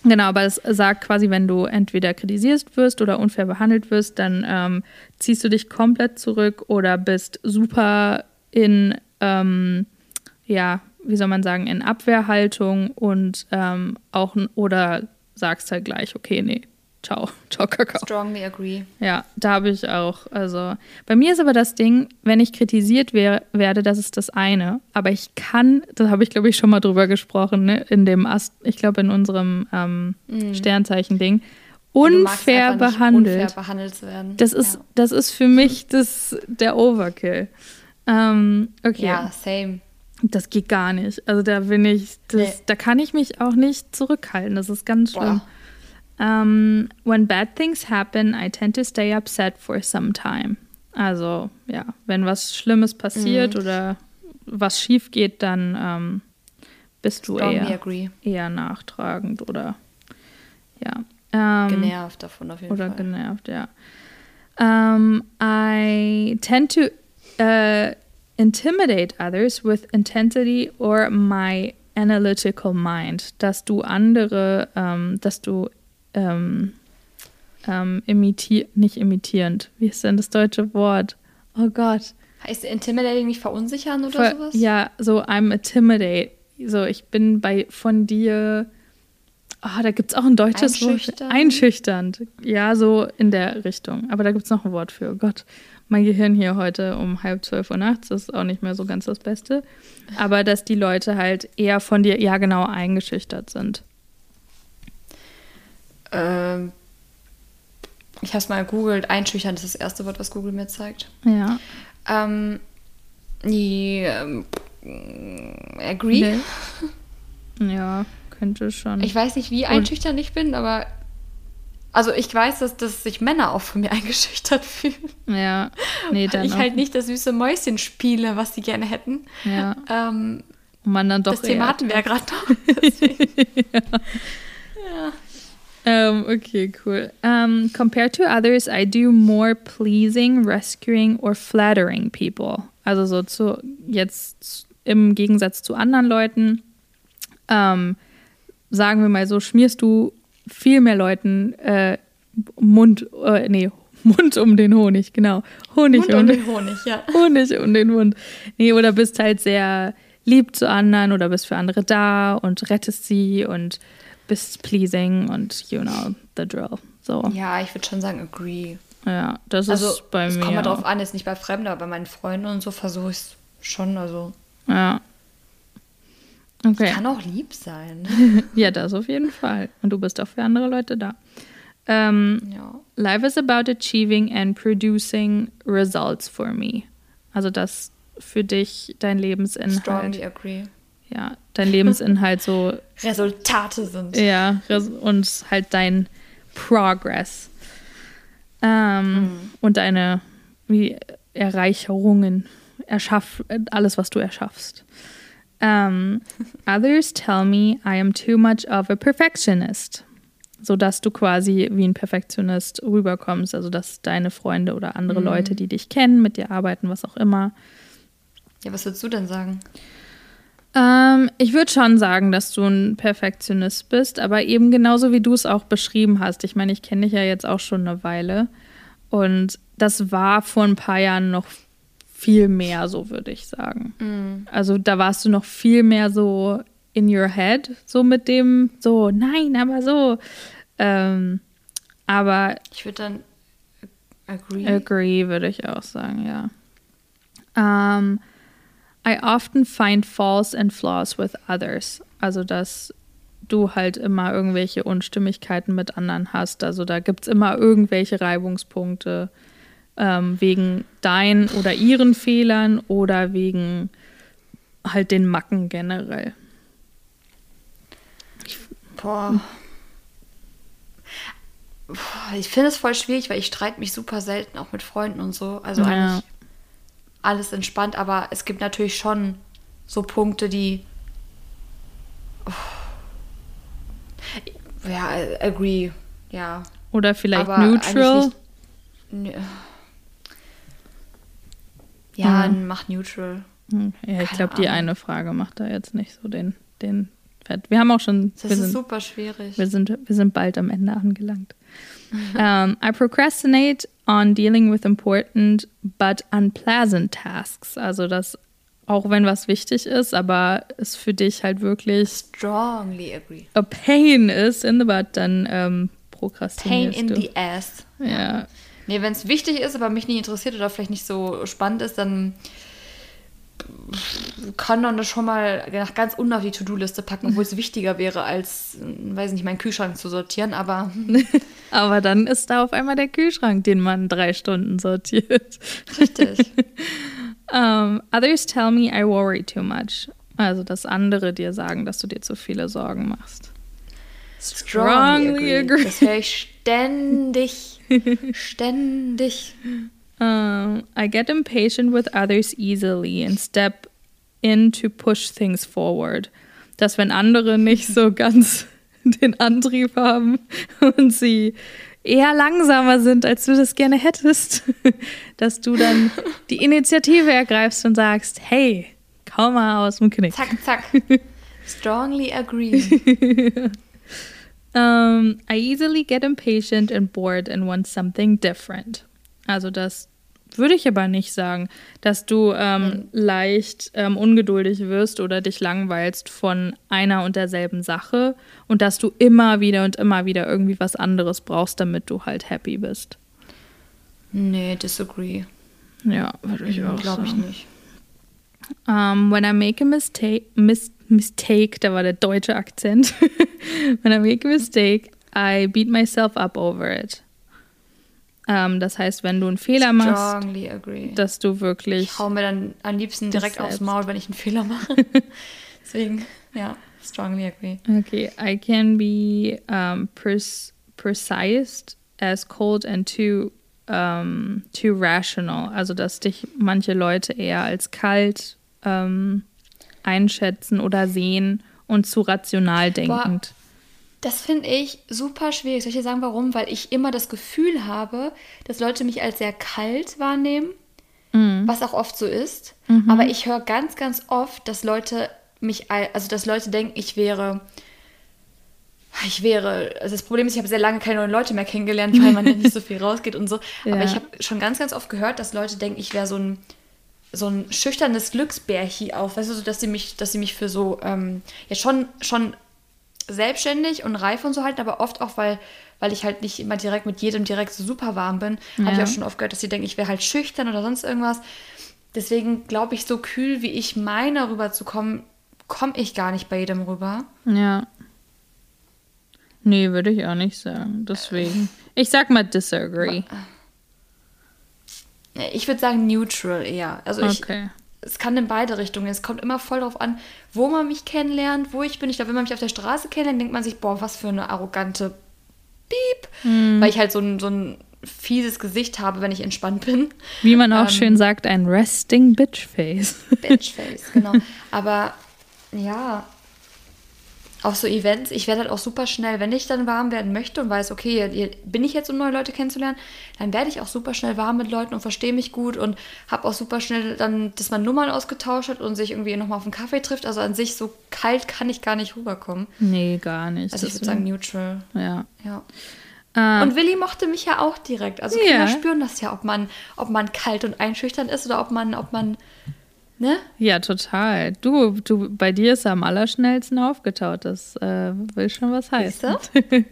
Genau, aber es sagt quasi, wenn du entweder kritisiert wirst oder unfair behandelt wirst, dann ähm, ziehst du dich komplett zurück oder bist super in, ähm, ja, wie soll man sagen, in Abwehrhaltung und ähm, auch oder sagst halt gleich, okay, nee, Ciao, ciao, Kakao. Strongly agree. Ja, da habe ich auch. Also, bei mir ist aber das Ding, wenn ich kritisiert wär, werde, das ist das eine. Aber ich kann, da habe ich glaube ich schon mal drüber gesprochen, ne, in dem Ast, ich glaube in unserem ähm, mm. Sternzeichen-Ding. Unfair behandelt. Unfair behandelt zu werden. Das ist, ja. das ist für mich das, der Overkill. Ähm, okay. Ja, same. Das geht gar nicht. Also da bin ich, das, nee. da kann ich mich auch nicht zurückhalten. Das ist ganz schlimm. Boah. Um, when bad things happen, I tend to stay upset for some time. Also ja, wenn was Schlimmes passiert mhm. oder was schief geht, dann ähm, bist du eher, eher nachtragend oder ja. Ähm, genervt davon auf jeden oder Fall. Oder genervt, ja. Um, I tend to uh, intimidate others with intensity or my analytical mind, dass du andere, ähm, dass du ähm, ähm, imitier nicht imitierend. Wie ist denn das deutsche Wort? Oh Gott. Heißt intimidating nicht verunsichern oder Ver sowas? Ja, so I'm intimidate. So, ich bin bei von dir. Oh, da gibt es auch ein deutsches Wort. Einschüchternd. Ja, so in der Richtung. Aber da gibt es noch ein Wort für. Oh Gott, mein Gehirn hier heute um halb zwölf Uhr nachts ist auch nicht mehr so ganz das Beste. Aber dass die Leute halt eher von dir, ja genau, eingeschüchtert sind. Ähm, ich habe es mal gegoogelt. Einschüchtern ist das erste Wort, was Google mir zeigt. Ja. Ähm, die, ähm, agree. Nee. Ja, könnte schon. Ich weiß nicht, wie einschüchtern ich bin, aber also ich weiß, dass, dass sich Männer auch von mir eingeschüchtert fühlen. Ja, nee, dann ich auch. halt nicht das süße Mäuschen spiele, was sie gerne hätten. Ja. Ähm, Und man dann doch das Thema hatten wir ja gerade noch. ja. ja. Um, okay, cool. Um, compared to others, I do more pleasing, rescuing or flattering people. Also so zu jetzt im Gegensatz zu anderen Leuten, ähm, sagen wir mal so, schmierst du viel mehr Leuten äh, Mund, äh, nee, Mund um den Honig, genau. Honig Mund um, um den Honig, ja. Honig um den Mund. Nee, oder bist halt sehr lieb zu anderen oder bist für andere da und rettest sie und bist pleasing und you know the drill. So. Ja, ich würde schon sagen, agree. Ja, das also, ist bei mir. Es kommt mal drauf an, ist nicht bei Fremden, aber bei meinen Freunden und so versuche ich es schon. Also. Ja. Okay. Ich kann auch lieb sein. Ja, das auf jeden Fall. Und du bist auch für andere Leute da. Ähm, Ja. Life is about achieving and producing results for me. Also, dass für dich dein Lebensinhalt, Strongly agree. Ja, dein Lebensinhalt so Resultate sind. Ja, und halt dein Progress. Ähm, Und deine wie, Erreicherungen, erschaff, alles, was du erschaffst. Ähm, others tell me I am too much of a perfectionist. Sodass du quasi wie ein Perfektionist rüberkommst. Also, dass deine Freunde oder andere Leute, die dich kennen, mit dir arbeiten, was auch immer, Ja, was würdest du denn sagen? Ähm, ich würde schon sagen, dass du ein Perfektionist bist, aber eben genauso wie du es auch beschrieben hast. Ich meine, ich kenne dich ja jetzt auch schon eine Weile und das war vor ein paar Jahren noch viel mehr so, würde ich sagen. Also da warst du noch viel mehr so in your head, so mit dem, so, nein, aber so. Ähm, aber Ich würde dann agree. Agree, würde ich auch sagen, ja. Um, I often find faults and flaws with others. Also, dass du halt immer irgendwelche Unstimmigkeiten mit anderen hast. Also, da gibt es immer irgendwelche Reibungspunkte ähm, wegen deinen oder ihren Fehlern oder wegen halt den Macken generell. Boah. Boah, Ich finde es voll schwierig, weil ich streite mich super selten auch mit Freunden und so. Also Ja. eigentlich alles entspannt, aber es gibt natürlich schon so Punkte, die. Oh. Ja, agree. Ja. Oder vielleicht aber neutral. Nicht, ja, Mhm. mach neutral. Hm, Ja, ich glaube, die eine Frage macht da jetzt nicht so den, den Fett. Wir haben auch schon. Das ist sind, super schwierig. Wir sind, wir sind bald am Ende angelangt. um, I procrastinate on dealing with important but unpleasant tasks. Also, dass auch wenn was wichtig ist, aber es für dich halt wirklich Strongly agree. a pain ist in the butt, dann ähm, Pain prokrastinierst in du. the ass. ja. Nee, wenn es wichtig ist, aber mich nicht interessiert oder vielleicht nicht so spannend ist, dann kann man das schon mal ganz unten auf die To-Do-Liste packen, obwohl es wichtiger wäre, als, weiß nicht, meinen Kühlschrank zu sortieren. Aber Aber dann ist da auf einmal der Kühlschrank, den man drei Stunden sortiert. richtig. Um, others tell me I worry too much. Also, dass andere dir sagen, dass du dir zu viele Sorgen machst. Strongly agree. Das höre ich ständig. ständig. Um, I get impatient with others easily and step in to push things forward. Dass wenn andere nicht so ganz den Antrieb haben und sie eher langsamer sind, als du das gerne hättest, dass du dann die Initiative ergreifst und sagst, hey, komm mal aus dem Knick. Zack, zack. Strongly agree. Um, I easily get impatient and bored and want something different. Also das würde ich aber nicht sagen, dass du ähm, leicht ähm, ungeduldig wirst oder dich langweilst von einer und derselben Sache und dass du immer wieder und immer wieder irgendwie was anderes brauchst, damit du halt happy bist. Nee, disagree. Ja, würde ich auch Glaube ich nicht. Um, when I make a mistake, mis mistake, da war der deutsche Akzent. when I make a mistake, I beat myself up over it. Um, das heißt, wenn du einen Fehler machst, agree. dass du wirklich. Ich hau mir dann am liebsten direkt aufs. Maul, wenn ich einen Fehler mache. Deswegen, ja, strongly agree. Okay, I can be um, precise as cold and too um, too rational. Also, dass dich manche Leute eher als kalt ähm, einschätzen oder sehen und zu rational denkend. Das finde ich super schwierig. Soll ich dir sagen, warum? Weil ich immer das Gefühl habe, dass Leute mich als sehr kalt wahrnehmen, was auch oft so ist. Aber ich höre ganz, ganz oft, dass Leute mich, al- also dass Leute denken, ich wäre, ich wäre, also das Problem ist, ich habe sehr lange keine neuen Leute mehr kennengelernt, weil man ja nicht so viel rausgeht und so. Aber Ja. ich habe schon ganz, ganz oft gehört, dass Leute denken, ich wäre so ein so ein schüchternes Glücksbärchi auf, weißt du, so, dass sie mich, dass sie mich für so, ähm, ja schon, schon selbstständig und reif und so halten, aber oft auch, weil, weil ich halt nicht immer direkt mit jedem direkt so super warm bin, habe ich Ja. auch schon oft gehört, dass sie denken, ich wäre halt schüchtern oder sonst irgendwas. Deswegen glaube ich, so kühl, wie ich meine, rüberzukommen, komme ich gar nicht bei jedem rüber. Ja. Nee, würde ich auch nicht sagen. Deswegen. Ich sag mal disagree. Ich würde sagen neutral eher. Also ich, Okay. Es kann in beide Richtungen. Es kommt immer voll darauf an, wo man mich kennenlernt, wo ich bin. Ich glaube, wenn man mich auf der Straße kennenlernt, denkt man sich, boah, was für eine arrogante Piep. Hm. Weil ich halt so ein, so ein fieses Gesicht habe, wenn ich entspannt bin. Wie man auch Ähm, schön sagt, ein resting bitch face. Bitchface, genau. Aber ja, auf so Events, ich werde halt auch super schnell, wenn ich dann warm werden möchte und weiß, okay, hier bin ich jetzt, um neue Leute kennenzulernen, dann werde ich auch super schnell warm mit Leuten und verstehe mich gut und habe auch super schnell dann, dass man Nummern ausgetauscht hat und sich irgendwie nochmal auf einen Kaffee trifft. Also an sich so kalt kann ich gar nicht rüberkommen. Nee, gar nicht. Also ich würde sagen neutral. ja. Ja. Ähm, Und Willi mochte mich ja auch direkt. Also Kinder spüren das ja, ob man, ob man kalt und einschüchtern ist oder ob man, ob man, ne? ja, total. Du, du, bei dir ist er am allerschnellsten aufgetaut. Das äh, will schon was heißen.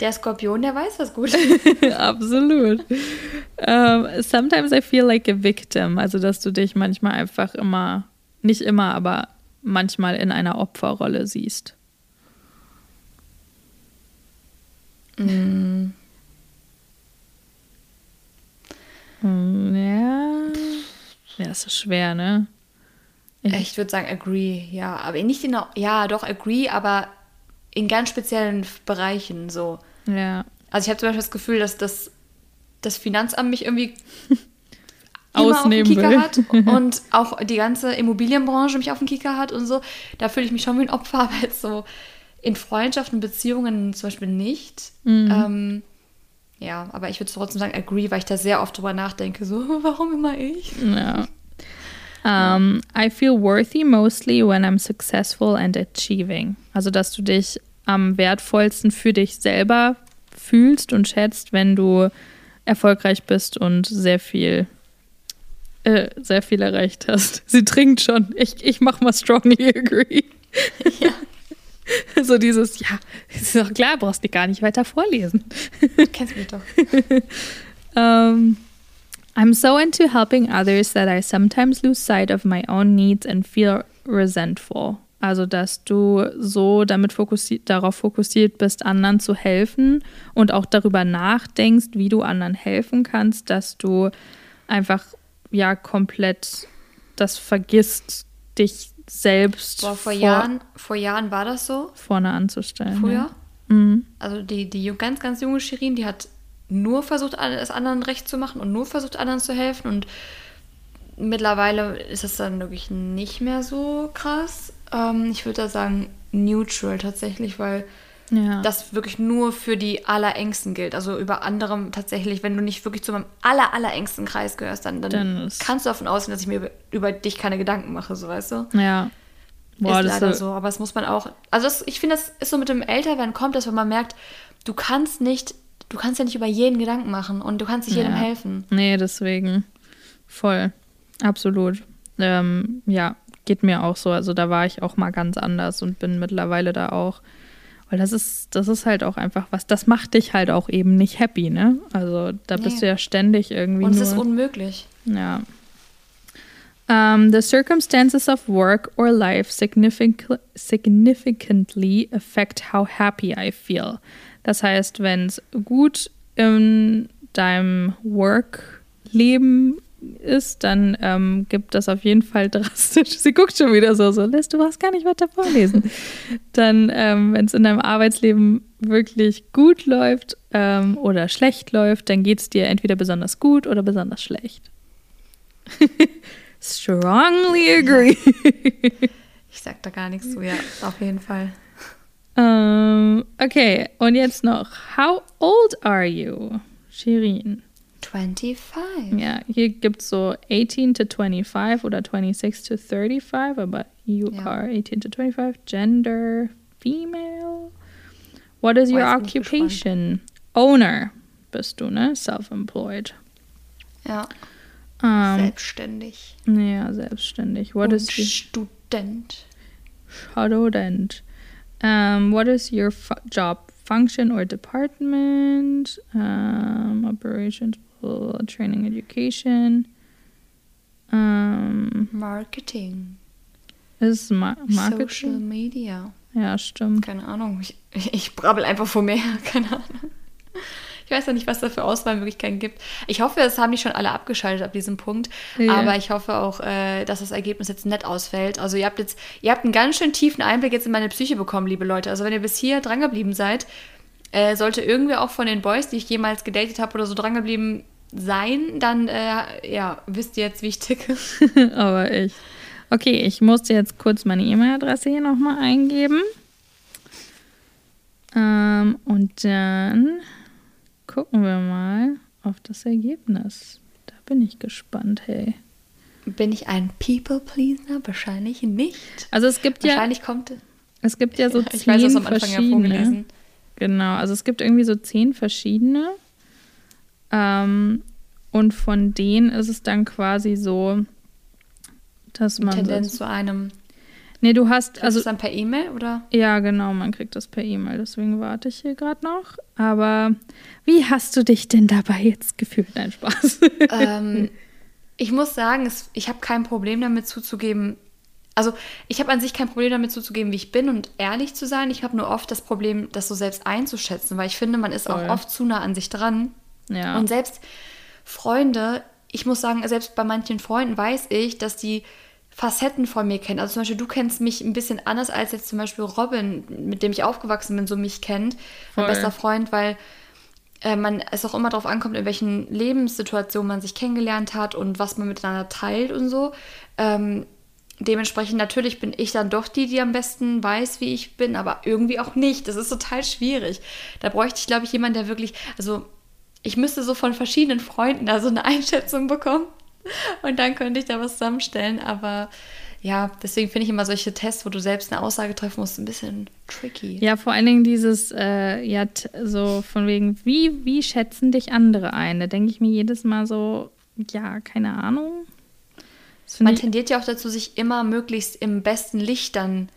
Der Skorpion, der weiß was gut. Absolut. Um, sometimes I feel like a victim. Also, dass du dich manchmal einfach immer, nicht immer, aber manchmal in einer Opferrolle siehst. Mm, ja. Ja, das ist schwer, ne? Ich würde sagen agree, ja. Aber nicht in, ja, doch agree, aber in ganz speziellen Bereichen so. Ja. Also ich habe zum Beispiel das Gefühl, dass das, das Finanzamt mich irgendwie immer Ausnehmen auf dem Kicker will. hat und auch die ganze Immobilienbranche mich auf dem Kicker hat und so. Da fühle ich mich schon wie ein Opfer, aber jetzt so in Freundschaften, Beziehungen zum Beispiel nicht. Mhm. Ähm, ja, aber ich würde trotzdem sagen agree, weil ich da sehr oft drüber nachdenke. So, warum immer ich? Ja. Um, I feel worthy mostly when I'm successful and achieving. Also, dass du dich am wertvollsten für dich selber fühlst und schätzt, wenn du erfolgreich bist und sehr viel, äh, sehr viel erreicht hast. Sie trinkt schon. Ich, ich mach mal strongly agree. Ja. So dieses, ja, ist doch klar, brauchst du gar nicht weiter vorlesen. Du kennst mich doch. Um, I'm so into helping others that I sometimes lose sight of my own needs and feel resentful. Also, dass du so damit fokussi darauf fokussiert bist, anderen zu helfen und auch darüber nachdenkst, wie du anderen helfen kannst, dass du einfach ja komplett das vergisst, dich selbst Boah, vor, Jahren, vor Jahren war das so. vorne anzustellen. Früher. Ja. Mhm. Also die, die ganz, ganz junge Shirin, die hat nur versucht, es anderen recht zu machen und nur versucht, anderen zu helfen. Und mittlerweile ist es dann wirklich nicht mehr so krass. Ähm, ich würde da sagen, neutral tatsächlich, weil Ja. das wirklich nur für die Allerengsten gilt. Also über andere tatsächlich, wenn du nicht wirklich zu meinem aller, allerengsten Kreis gehörst, dann, dann, Dann kannst du davon ausgehen, dass ich mir über, dich keine Gedanken mache, so weißt du? ja. Boah, ist das leider ist so, aber es muss man auch. Also das, ich finde, das ist so mit dem Älterwerden kommt, dass wenn man merkt, du kannst nicht, du kannst ja nicht über jeden Gedanken machen und du kannst nicht jedem Ja. helfen. Nee, deswegen. Voll. Absolut. Ähm, ja, geht mir auch so. Also da war ich auch mal ganz anders und bin mittlerweile da auch. Weil das ist, das ist halt auch einfach was, das macht dich halt auch eben nicht happy, ne? Also da bist Nee. du ja ständig irgendwie Und es ist unmöglich. Ja. Um, the circumstances of work or life signific significantly affect how happy I feel. Das heißt, wenn es gut in deinem Work-Leben ist, dann ähm, gibt das auf jeden Fall drastisch. Sie guckt schon wieder so, so, Liz, du brauchst gar nicht weiter vorlesen. dann, ähm, wenn es in deinem Arbeitsleben wirklich gut läuft ähm, oder schlecht läuft, dann geht es dir entweder besonders gut oder besonders schlecht. Strongly agree. Ich sag da gar nichts zu, ja, auf jeden Fall. ähm, okay, und jetzt noch. How old are you? Shirin. 25. Ja, hier gibt es so 18 to 25 oder 26 to 35, aber you Ja. are 18 to 25. Gender, female. What is Oh, your occupation? Owner bist du, ne? Self-employed. Ja, Ähm, selbstständig. ja, selbstständig. What und is your Student. Student? Um, what is your fu job function or department? Um, operations, training, education. Um, Marketing. Ist Ma Marketing? Social Media. Ja, stimmt. Keine Ahnung. Ich, ich brabbel einfach vor mir her. Keine Ahnung. Ich weiß ja nicht, was da für Auswahlmöglichkeiten gibt. Ich hoffe, es haben die schon alle abgeschaltet ab diesem Punkt. Ja. Aber ich hoffe auch, äh, dass das Ergebnis jetzt nett ausfällt. Also ihr habt jetzt, ihr habt einen ganz schön tiefen Einblick jetzt in meine Psyche bekommen, liebe Leute. Also wenn ihr bis hier drangeblieben seid, äh, sollte irgendwer auch von den Boys, die ich jemals gedatet habe oder so drangeblieben sein, dann äh, ja, wisst ihr jetzt, wie ich ticke. Aber echt. Okay, ich musste jetzt kurz meine E-Mail-Adresse hier nochmal eingeben. Ähm, und dann gucken wir mal auf das Ergebnis. Da bin ich gespannt, hey. Bin ich ein People-Pleaser? Wahrscheinlich nicht. Also es gibt ja, Wahrscheinlich kommt. es gibt ja so ich zehn weiß das am Anfang ja verschiedene. vorgelesen. Genau, also es gibt irgendwie so zehn verschiedene. Ähm, und von denen ist es dann quasi so, dass man. Tendenz So, zu einem. nee, du hast, Also also dann per E-Mail oder? Ja, genau, man kriegt das per E-Mail, deswegen warte ich hier gerade noch. Aber wie hast du dich denn dabei jetzt gefühlt? Nein, Spaß. ähm, ich muss sagen, es, ich habe kein Problem damit zuzugeben. Also ich habe an sich kein Problem damit zuzugeben, wie ich bin und ehrlich zu sein. Ich habe nur oft das Problem, das so selbst einzuschätzen, weil ich finde, man ist Voll. auch oft zu nah an sich dran. ja. Und selbst Freunde, ich muss sagen, selbst bei manchen Freunden weiß ich, dass die Facetten von mir kennen. Also zum Beispiel, du kennst mich ein bisschen anders als jetzt zum Beispiel Robin, mit dem ich aufgewachsen bin, so mich kennt. Mein Voll. bester Freund, weil äh, man es auch immer darauf ankommt, in welchen Lebenssituationen man sich kennengelernt hat und was man miteinander teilt und so. Ähm, dementsprechend natürlich bin ich dann doch die, die am besten weiß, wie ich bin, aber irgendwie auch nicht. Das ist total schwierig. Da bräuchte ich, glaube ich, jemanden, der wirklich, also ich müsste so von verschiedenen Freunden da so eine Einschätzung bekommen und dann könnte ich da was zusammenstellen. Aber ja, deswegen finde ich immer solche Tests, wo du selbst eine Aussage treffen musst, ein bisschen tricky. ja, vor allen Dingen dieses, äh, ja, so von wegen, wie, wie schätzen dich andere ein? Da denke ich mir jedes Mal so, ja, keine Ahnung. Man tendiert ja auch dazu, sich immer möglichst im besten Licht dann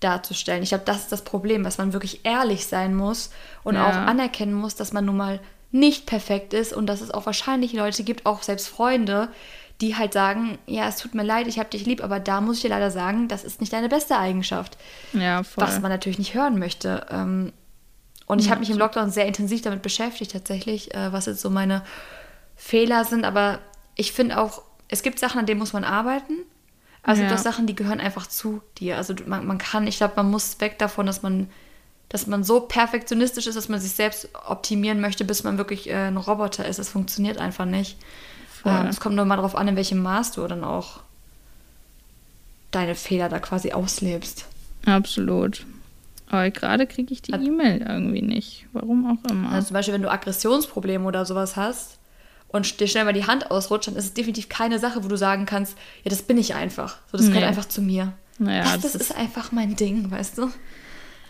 darzustellen. Ich glaube, das ist das Problem, dass man wirklich ehrlich sein muss und Ja. auch anerkennen muss, dass man nun mal nicht perfekt ist und dass es auch wahrscheinlich Leute gibt, auch selbst Freunde, die halt sagen, ja, es tut mir leid, ich habe dich lieb, aber da muss ich dir leider sagen, das ist nicht deine beste Eigenschaft. ja, voll. was man natürlich nicht hören möchte. Ähm, Und ich Ja, habe mich im Lockdown sehr intensiv damit beschäftigt, tatsächlich, äh, was jetzt so meine Fehler sind. Aber ich finde auch, es gibt Sachen, an denen muss man arbeiten. Aber es gibt auch Sachen, die gehören einfach zu dir. Also man, man kann, ich glaube, man muss weg davon, dass man, dass man so perfektionistisch ist, dass man sich selbst optimieren möchte, bis man wirklich äh, ein Roboter ist. Das funktioniert einfach nicht. Ähm, es kommt nur mal darauf an, in welchem Maß du dann auch deine Fehler da quasi auslebst. Absolut. Aber gerade kriege ich die E-Mail irgendwie nicht. Warum auch immer. Also zum Beispiel, wenn du Aggressionsprobleme oder sowas hast und dir schnell mal die Hand ausrutscht, dann ist es definitiv keine Sache, wo du sagen kannst, ja, das bin ich einfach. So, das gehört Nee. einfach zu mir. naja, das, das, das ist. einfach mein Ding, weißt du?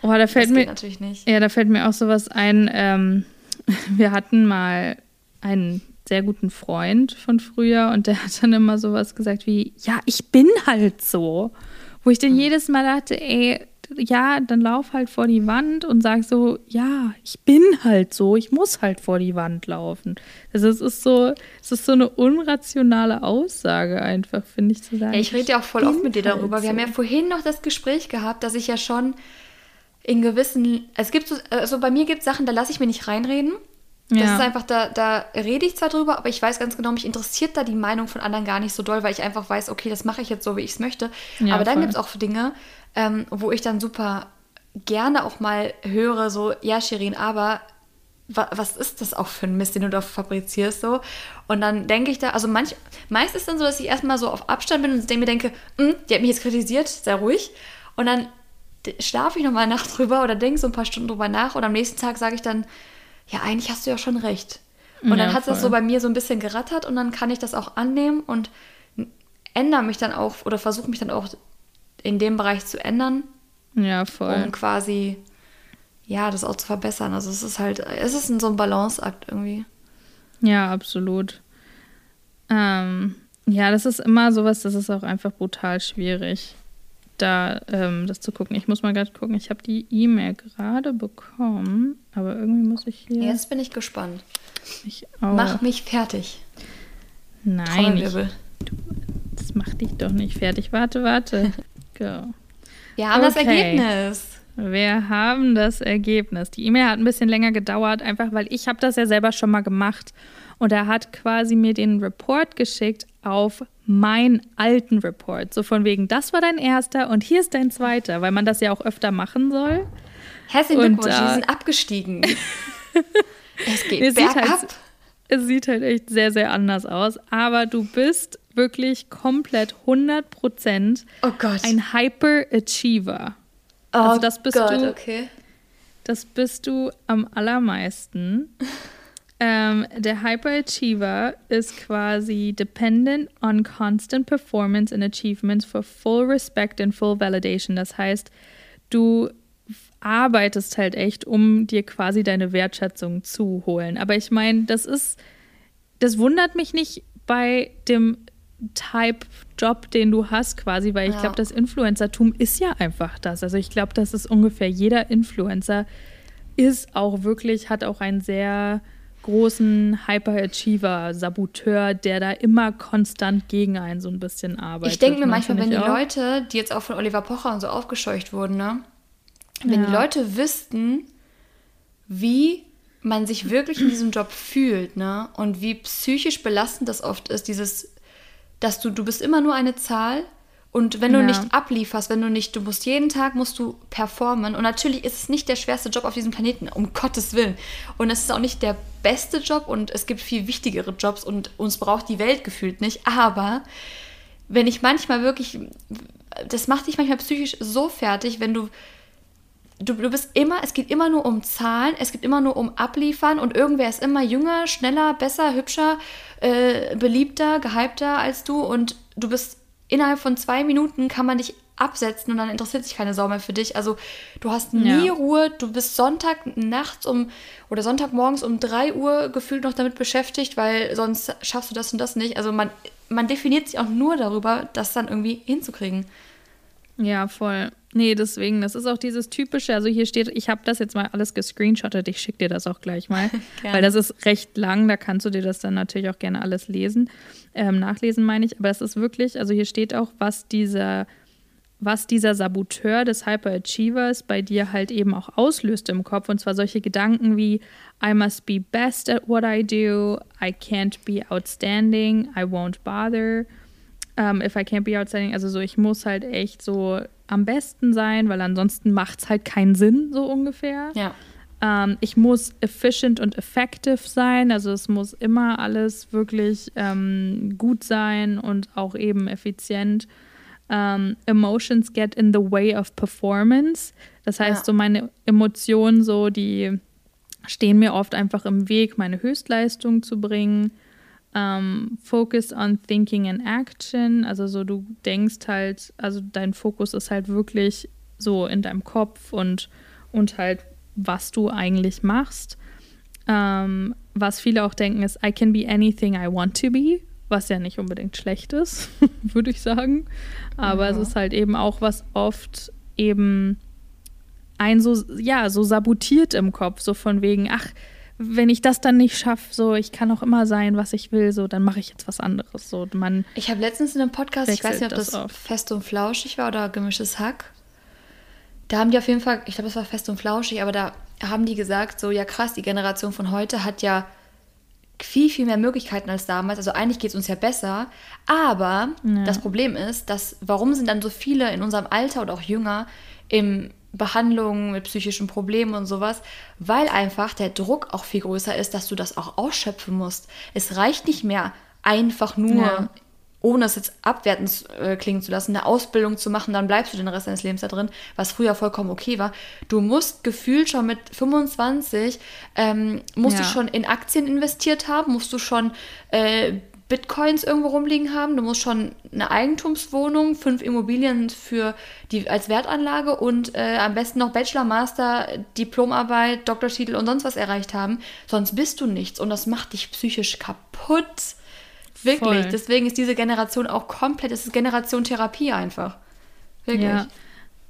Oh, da Das fällt geht mir. natürlich nicht. Ja, da fällt mir auch sowas ein. Ähm, wir hatten mal einen sehr guten Freund von früher und der hat dann immer sowas gesagt wie, ja, ich bin halt so. Wo ich dann jedes Mal dachte, ey, ja, dann lauf halt vor die Wand und sag so, ja, ich bin halt so, ich muss halt vor die Wand laufen. Also es ist so, es ist so eine unrationale Aussage einfach, finde ich zu sagen. Ja, ich rede ja auch voll oft mit dir halt darüber. Wir so. haben ja vorhin noch das Gespräch gehabt, dass ich ja schon in gewissen, es gibt so, also bei mir gibt es Sachen, da lasse ich mir nicht reinreden. Das Ja. ist einfach, da, da rede ich zwar drüber, aber ich weiß ganz genau, mich interessiert da die Meinung von anderen gar nicht so doll, weil ich einfach weiß, okay, das mache ich jetzt so, wie ich es möchte. Ja, aber dann gibt es auch Dinge, ähm, wo ich dann super gerne auch mal höre, so, ja, Shirin, aber wa was ist das auch für ein Mist, den du da fabrizierst so? Und dann denke ich da, also manch, meist ist dann so, dass ich erstmal so auf Abstand bin und mir denke, "Hm, die hat mich jetzt kritisiert, sei ruhig. Und dann schlafe ich nochmal Nacht drüber oder denke so ein paar Stunden drüber nach und am nächsten Tag sage ich dann, ja, eigentlich hast du ja schon recht. Und Ja, dann hat das so bei mir so ein bisschen gerattert und dann kann ich das auch annehmen und ändere mich dann auch oder versuche mich dann auch in dem Bereich zu ändern, Ja, voll. um quasi ja, das auch zu verbessern. Also es ist halt, es ist so ein Balanceakt irgendwie. Ja, absolut. Ähm, ja, das ist immer sowas, das ist auch einfach brutal schwierig, da ähm, das zu gucken. Ich muss mal gerade gucken. Ich habe die E-Mail gerade bekommen, aber irgendwie muss ich hier Jetzt bin ich gespannt. mich auch. Mach mich fertig. Nein, ich, Trommelwirbel. das macht dich doch nicht fertig. Warte, warte. go. Wir haben okay. das Ergebnis. Wir haben das Ergebnis. Die E-Mail hat ein bisschen länger gedauert, einfach weil ich habe das ja selber schon mal gemacht. Und er hat quasi mir den Report geschickt auf meinen alten Report. So von wegen, das war dein erster und hier ist dein zweiter, weil man das ja auch öfter machen soll. Herzlichen Glückwunsch, äh, die sind abgestiegen. es geht es bergab. Sieht halt, es sieht halt echt sehr, sehr anders aus. Aber du bist wirklich komplett 100 oh ein Hyperachiever. Oh also das bist Gott, du, okay. Das bist du am allermeisten. ähm, der Hyperachiever ist quasi dependent on constant performance and achievements for full respect and full validation. Das heißt, du arbeitest halt echt, um dir quasi deine Wertschätzung zu holen. Aber ich meine, das ist, das wundert mich nicht bei dem Type-Job, den du hast, quasi, weil ich ja. glaube, das Influencertum ist ja einfach das. Also ich glaube, dass es ungefähr jeder Influencer ist auch wirklich, hat auch einen sehr großen Hyperachiever, Saboteur, der da immer konstant gegen einen so ein bisschen arbeitet. Ich denke mir manchmal, wenn die auch. Leute, die jetzt auch von Oliver Pocher und so aufgescheucht wurden, ne? Wenn ja. die Leute wüssten, wie man sich wirklich in diesem Job fühlt, ne? Und wie psychisch belastend das oft ist, dieses, dass du, du bist immer nur eine Zahl und wenn du ja. nicht ablieferst, wenn du nicht, du musst jeden Tag musst du performen. Und natürlich ist es nicht der schwerste Job auf diesem Planeten, um Gottes Willen. Und es ist auch nicht der beste Job und es gibt viel wichtigere Jobs und uns braucht die Welt gefühlt nicht. Aber wenn ich manchmal wirklich, das macht dich manchmal psychisch so fertig, wenn du du, du bist immer, es geht immer nur um Zahlen, es geht immer nur um Abliefern und irgendwer ist immer jünger, schneller, besser, hübscher, äh, beliebter, gehypter als du und du bist innerhalb von zwei Minuten kann man dich absetzen und dann interessiert sich keine Sau mehr für dich. Also du hast nie ja. Ruhe, du bist Sonntag nachts um oder Sonntagmorgens um 3 Uhr gefühlt noch damit beschäftigt, weil sonst schaffst du das und das nicht. Also man, man definiert sich auch nur darüber, das dann irgendwie hinzukriegen. Ja, voll. Nee, deswegen, das ist auch dieses typische, also hier steht, ich habe das jetzt mal alles gescreenshottet, ich schicke dir das auch gleich mal, weil das ist recht lang, da kannst du dir das dann natürlich auch gerne alles lesen, ähm, nachlesen meine ich, aber es ist wirklich, also hier steht auch, was dieser, was dieser Saboteur des Hyperachievers bei dir halt eben auch auslöst im Kopf. Und zwar solche Gedanken wie I must be best at what I do, I can't be outstanding, I won't bother, um, if I can't be outstanding, also so, ich muss halt echt so am besten sein, weil ansonsten macht es halt keinen Sinn, so ungefähr. Ja. Ähm, ich muss efficient und effective sein, also es muss immer alles wirklich ähm, gut sein und auch eben effizient. Ähm, emotions get in the way of performance. Das heißt, ja. so meine Emotionen, so die stehen mir oft einfach im Weg, meine Höchstleistung zu bringen ähm, Focus on Thinking and Action. Also so du denkst halt, also dein Fokus ist halt wirklich so in deinem Kopf und, und halt, was du eigentlich machst. Ähm, was viele auch denken ist, I can be anything I want to be, was ja nicht unbedingt schlecht ist, würde ich sagen. Aber ja. es ist halt eben auch, was oft eben ein so, ja, so sabotiert im Kopf, so von wegen, ach, wenn ich das dann nicht schaffe, so ich kann auch immer sein, was ich will, so dann mache ich jetzt was anderes. So man. Ich habe letztens in einem Podcast, ich weiß nicht, ob das, das fest und flauschig war oder gemischtes Hack. Da haben die auf jeden Fall, ich glaube, das war fest und flauschig, aber da haben die gesagt, so ja krass, die Generation von heute hat ja viel, viel mehr Möglichkeiten als damals. Also eigentlich geht es uns ja besser. Aber ja. das Problem ist, dass warum sind dann so viele in unserem Alter oder auch jünger im Behandlungen mit psychischen Problemen und sowas, weil einfach der Druck auch viel größer ist, dass du das auch ausschöpfen musst. Es reicht nicht mehr einfach nur, ja. ohne es jetzt abwertend äh, klingen zu lassen, eine Ausbildung zu machen, dann bleibst du den Rest deines Lebens da drin, was früher vollkommen okay war. Du musst gefühlt schon mit 25, ähm, musst ja. du schon in Aktien investiert haben, musst du schon äh, Bitcoins irgendwo rumliegen haben. Du musst schon eine Eigentumswohnung, fünf Immobilien für die als Wertanlage und äh, am besten noch Bachelor, Master, Diplomarbeit, Doktortitel und sonst was erreicht haben. Sonst bist du nichts und das macht dich psychisch kaputt. Wirklich. Voll. Deswegen ist diese Generation auch komplett, es ist Generation Therapie einfach. Wirklich. Ja.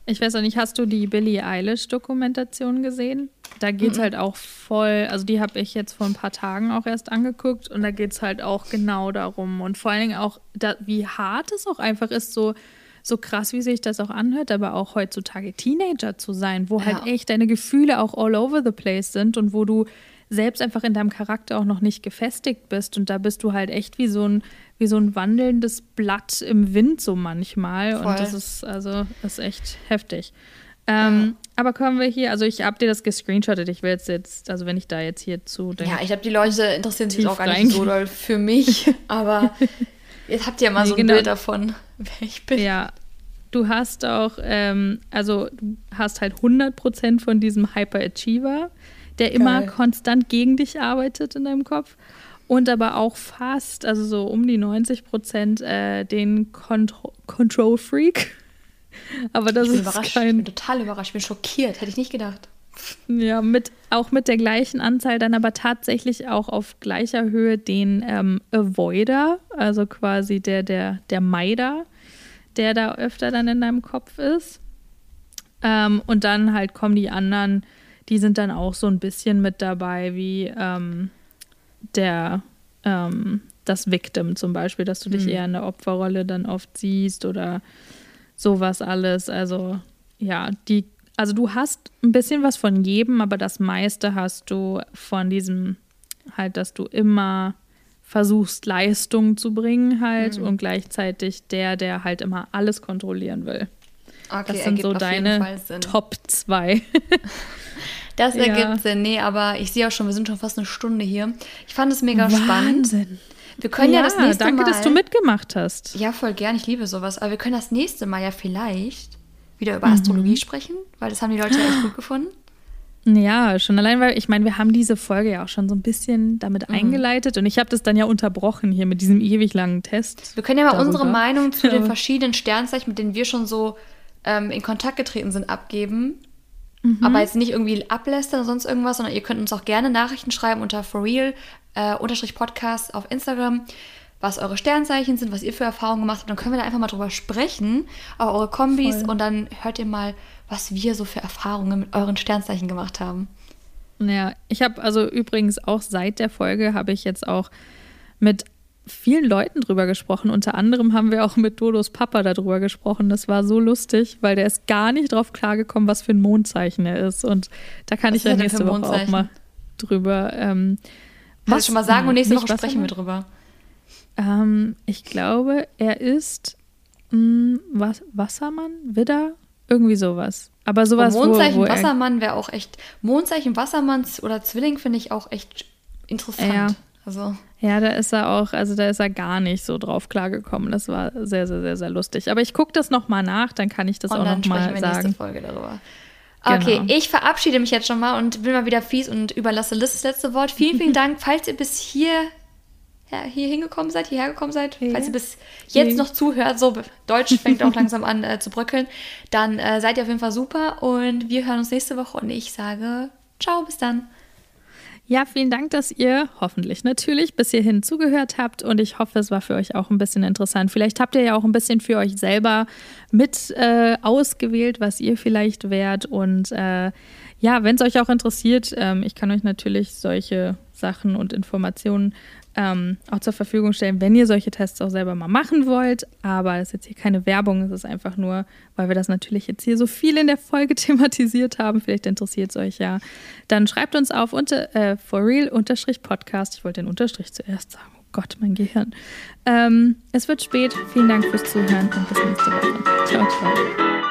Ich weiß auch nicht, hast du die Billie Eilish-Dokumentation gesehen? Da geht es mhm. halt auch voll, also die habe ich jetzt vor ein paar Tagen auch erst angeguckt und da geht es halt auch genau darum. Und vor allen Dingen auch, da, wie hart es auch einfach ist, so so krass, wie sich das auch anhört, aber auch heutzutage Teenager zu sein, wo halt Ja. echt deine Gefühle auch all over the place sind und wo du selbst einfach in deinem Charakter auch noch nicht gefestigt bist. Und da bist du halt echt wie so ein, wie so ein wandelndes Blatt im Wind so manchmal. Voll. Und das ist, also, das ist echt heftig. Ähm, Aber kommen wir hier, also ich habe dir das gescreenshottet. Ich will jetzt, jetzt, also wenn ich da jetzt hier zu Ja, ich glaube, die Leute interessieren sich auch gar nicht so doll für mich. Aber jetzt habt ihr mal Nee, so ein genau. Bild davon, wer ich bin. Ja, du hast auch, ähm, also du hast halt 100% von diesem Hyperachiever, der immer Geil. konstant gegen dich arbeitet in deinem Kopf. Und aber auch fast, also so um die 90% äh, den Contro Control Freak. Aber das Ich bin ist überrascht. Ich bin kein, total überrascht. Ich bin schockiert. Hätte ich nicht gedacht. ja, mit, auch mit der gleichen Anzahl dann aber tatsächlich auch auf gleicher Höhe den ähm, Avoider, also quasi der, der, der Meider, der da öfter dann in deinem Kopf ist. Ähm, und dann halt kommen die anderen, die sind dann auch so ein bisschen mit dabei, wie ähm, der, ähm, das Victim zum Beispiel, dass du dich eher in der Opferrolle dann oft siehst oder sowas alles. Also ja, die, also du hast ein bisschen was von jedem, aber das meiste hast du von diesem halt, dass du immer versuchst, Leistung zu bringen halt und gleichzeitig der, der halt immer alles kontrollieren will. Okay, Das sind so deine. Top 2. Das Ja. ergibt Sinn. Nee, aber ich sehe auch schon, wir sind schon fast eine Stunde hier. Ich fand es mega spannend. Wir können ja, das nächste danke, Mal. dass du mitgemacht hast. Ja, voll gern. Ich liebe sowas. Aber wir können das nächste Mal ja vielleicht wieder über Mhm. Astrologie sprechen, weil das haben die Leute ja echt gut gefunden. Ja, schon allein, weil ich meine, wir haben diese Folge ja auch schon so ein bisschen damit Mhm. eingeleitet und ich habe das dann ja unterbrochen hier mit diesem ewig langen Test. Wir können ja mal darüber. unsere Meinung zu den Ja. verschiedenen Sternzeichen, mit denen wir schon so ähm, in Kontakt getreten sind, abgeben. Mhm. Aber jetzt nicht irgendwie ablästern oder sonst irgendwas, sondern ihr könnt uns auch gerne Nachrichten schreiben unter forreal äh, auf Instagram, was eure Sternzeichen sind, was ihr für Erfahrungen gemacht habt. Dann können wir da einfach mal drüber sprechen, auch eure Kombis Voll. und dann hört ihr mal, was wir so für Erfahrungen mit euren Sternzeichen gemacht haben. Ja, ich habe also übrigens auch seit der Folge habe ich jetzt auch mit vielen Leuten drüber gesprochen. Unter anderem haben wir auch mit Dodos Papa darüber gesprochen. Das war so lustig, weil der ist gar nicht drauf klargekommen, was für ein Mondzeichen er ist. Und da kann Was ich ja nächste Woche auch mal drüber. Ähm, Kannst du schon mal sagen und nächste Woche sprechen wir drüber. Ähm, ich glaube, er ist mh, was, Wassermann, Widder, irgendwie sowas. Aber sowas, Und Mondzeichen wo, wo er, Wassermann wäre auch echt. Mondzeichen Wassermanns oder Zwilling finde ich auch echt interessant. Ja. Also, Ja, da ist er auch, also da ist er gar nicht so drauf klargekommen. Das war sehr, sehr, sehr, sehr lustig. Aber ich gucke das nochmal nach, dann kann ich das und auch nochmal nächste sagen. Folge darüber. Genau. Okay, ich verabschiede mich jetzt schon mal und bin mal wieder fies und überlasse Liz das letzte Wort. Vielen, vielen Dank, falls ihr bis hier, ja, hier hingekommen seid, hierher gekommen seid, Ja. falls ihr bis jetzt Hier. noch zuhört, so Deutsch fängt auch langsam an äh, zu bröckeln, dann äh, seid ihr auf jeden Fall super und wir hören uns nächste Woche und ich sage ciao, bis dann. Ja, vielen Dank, dass ihr hoffentlich natürlich bis hierhin zugehört habt und ich hoffe, es war für euch auch ein bisschen interessant. Vielleicht habt ihr ja auch ein bisschen für euch selber mit äh, ausgewählt, was ihr vielleicht wärt und äh, ja, wenn es euch auch interessiert, ähm, ich kann euch natürlich solche Sachen und Informationen ähm, auch zur Verfügung stellen, wenn ihr solche Tests auch selber mal machen wollt. Aber das ist jetzt hier keine Werbung, es ist einfach nur, weil wir das natürlich jetzt hier so viel in der Folge thematisiert haben. Vielleicht interessiert es euch ja. Dann schreibt uns auf unter äh, forreal-podcast. Ich wollte den Unterstrich zuerst sagen. Oh Gott, mein Gehirn. Ähm, es wird spät. Vielen Dank fürs Zuhören und bis nächste Woche. Ciao, ciao.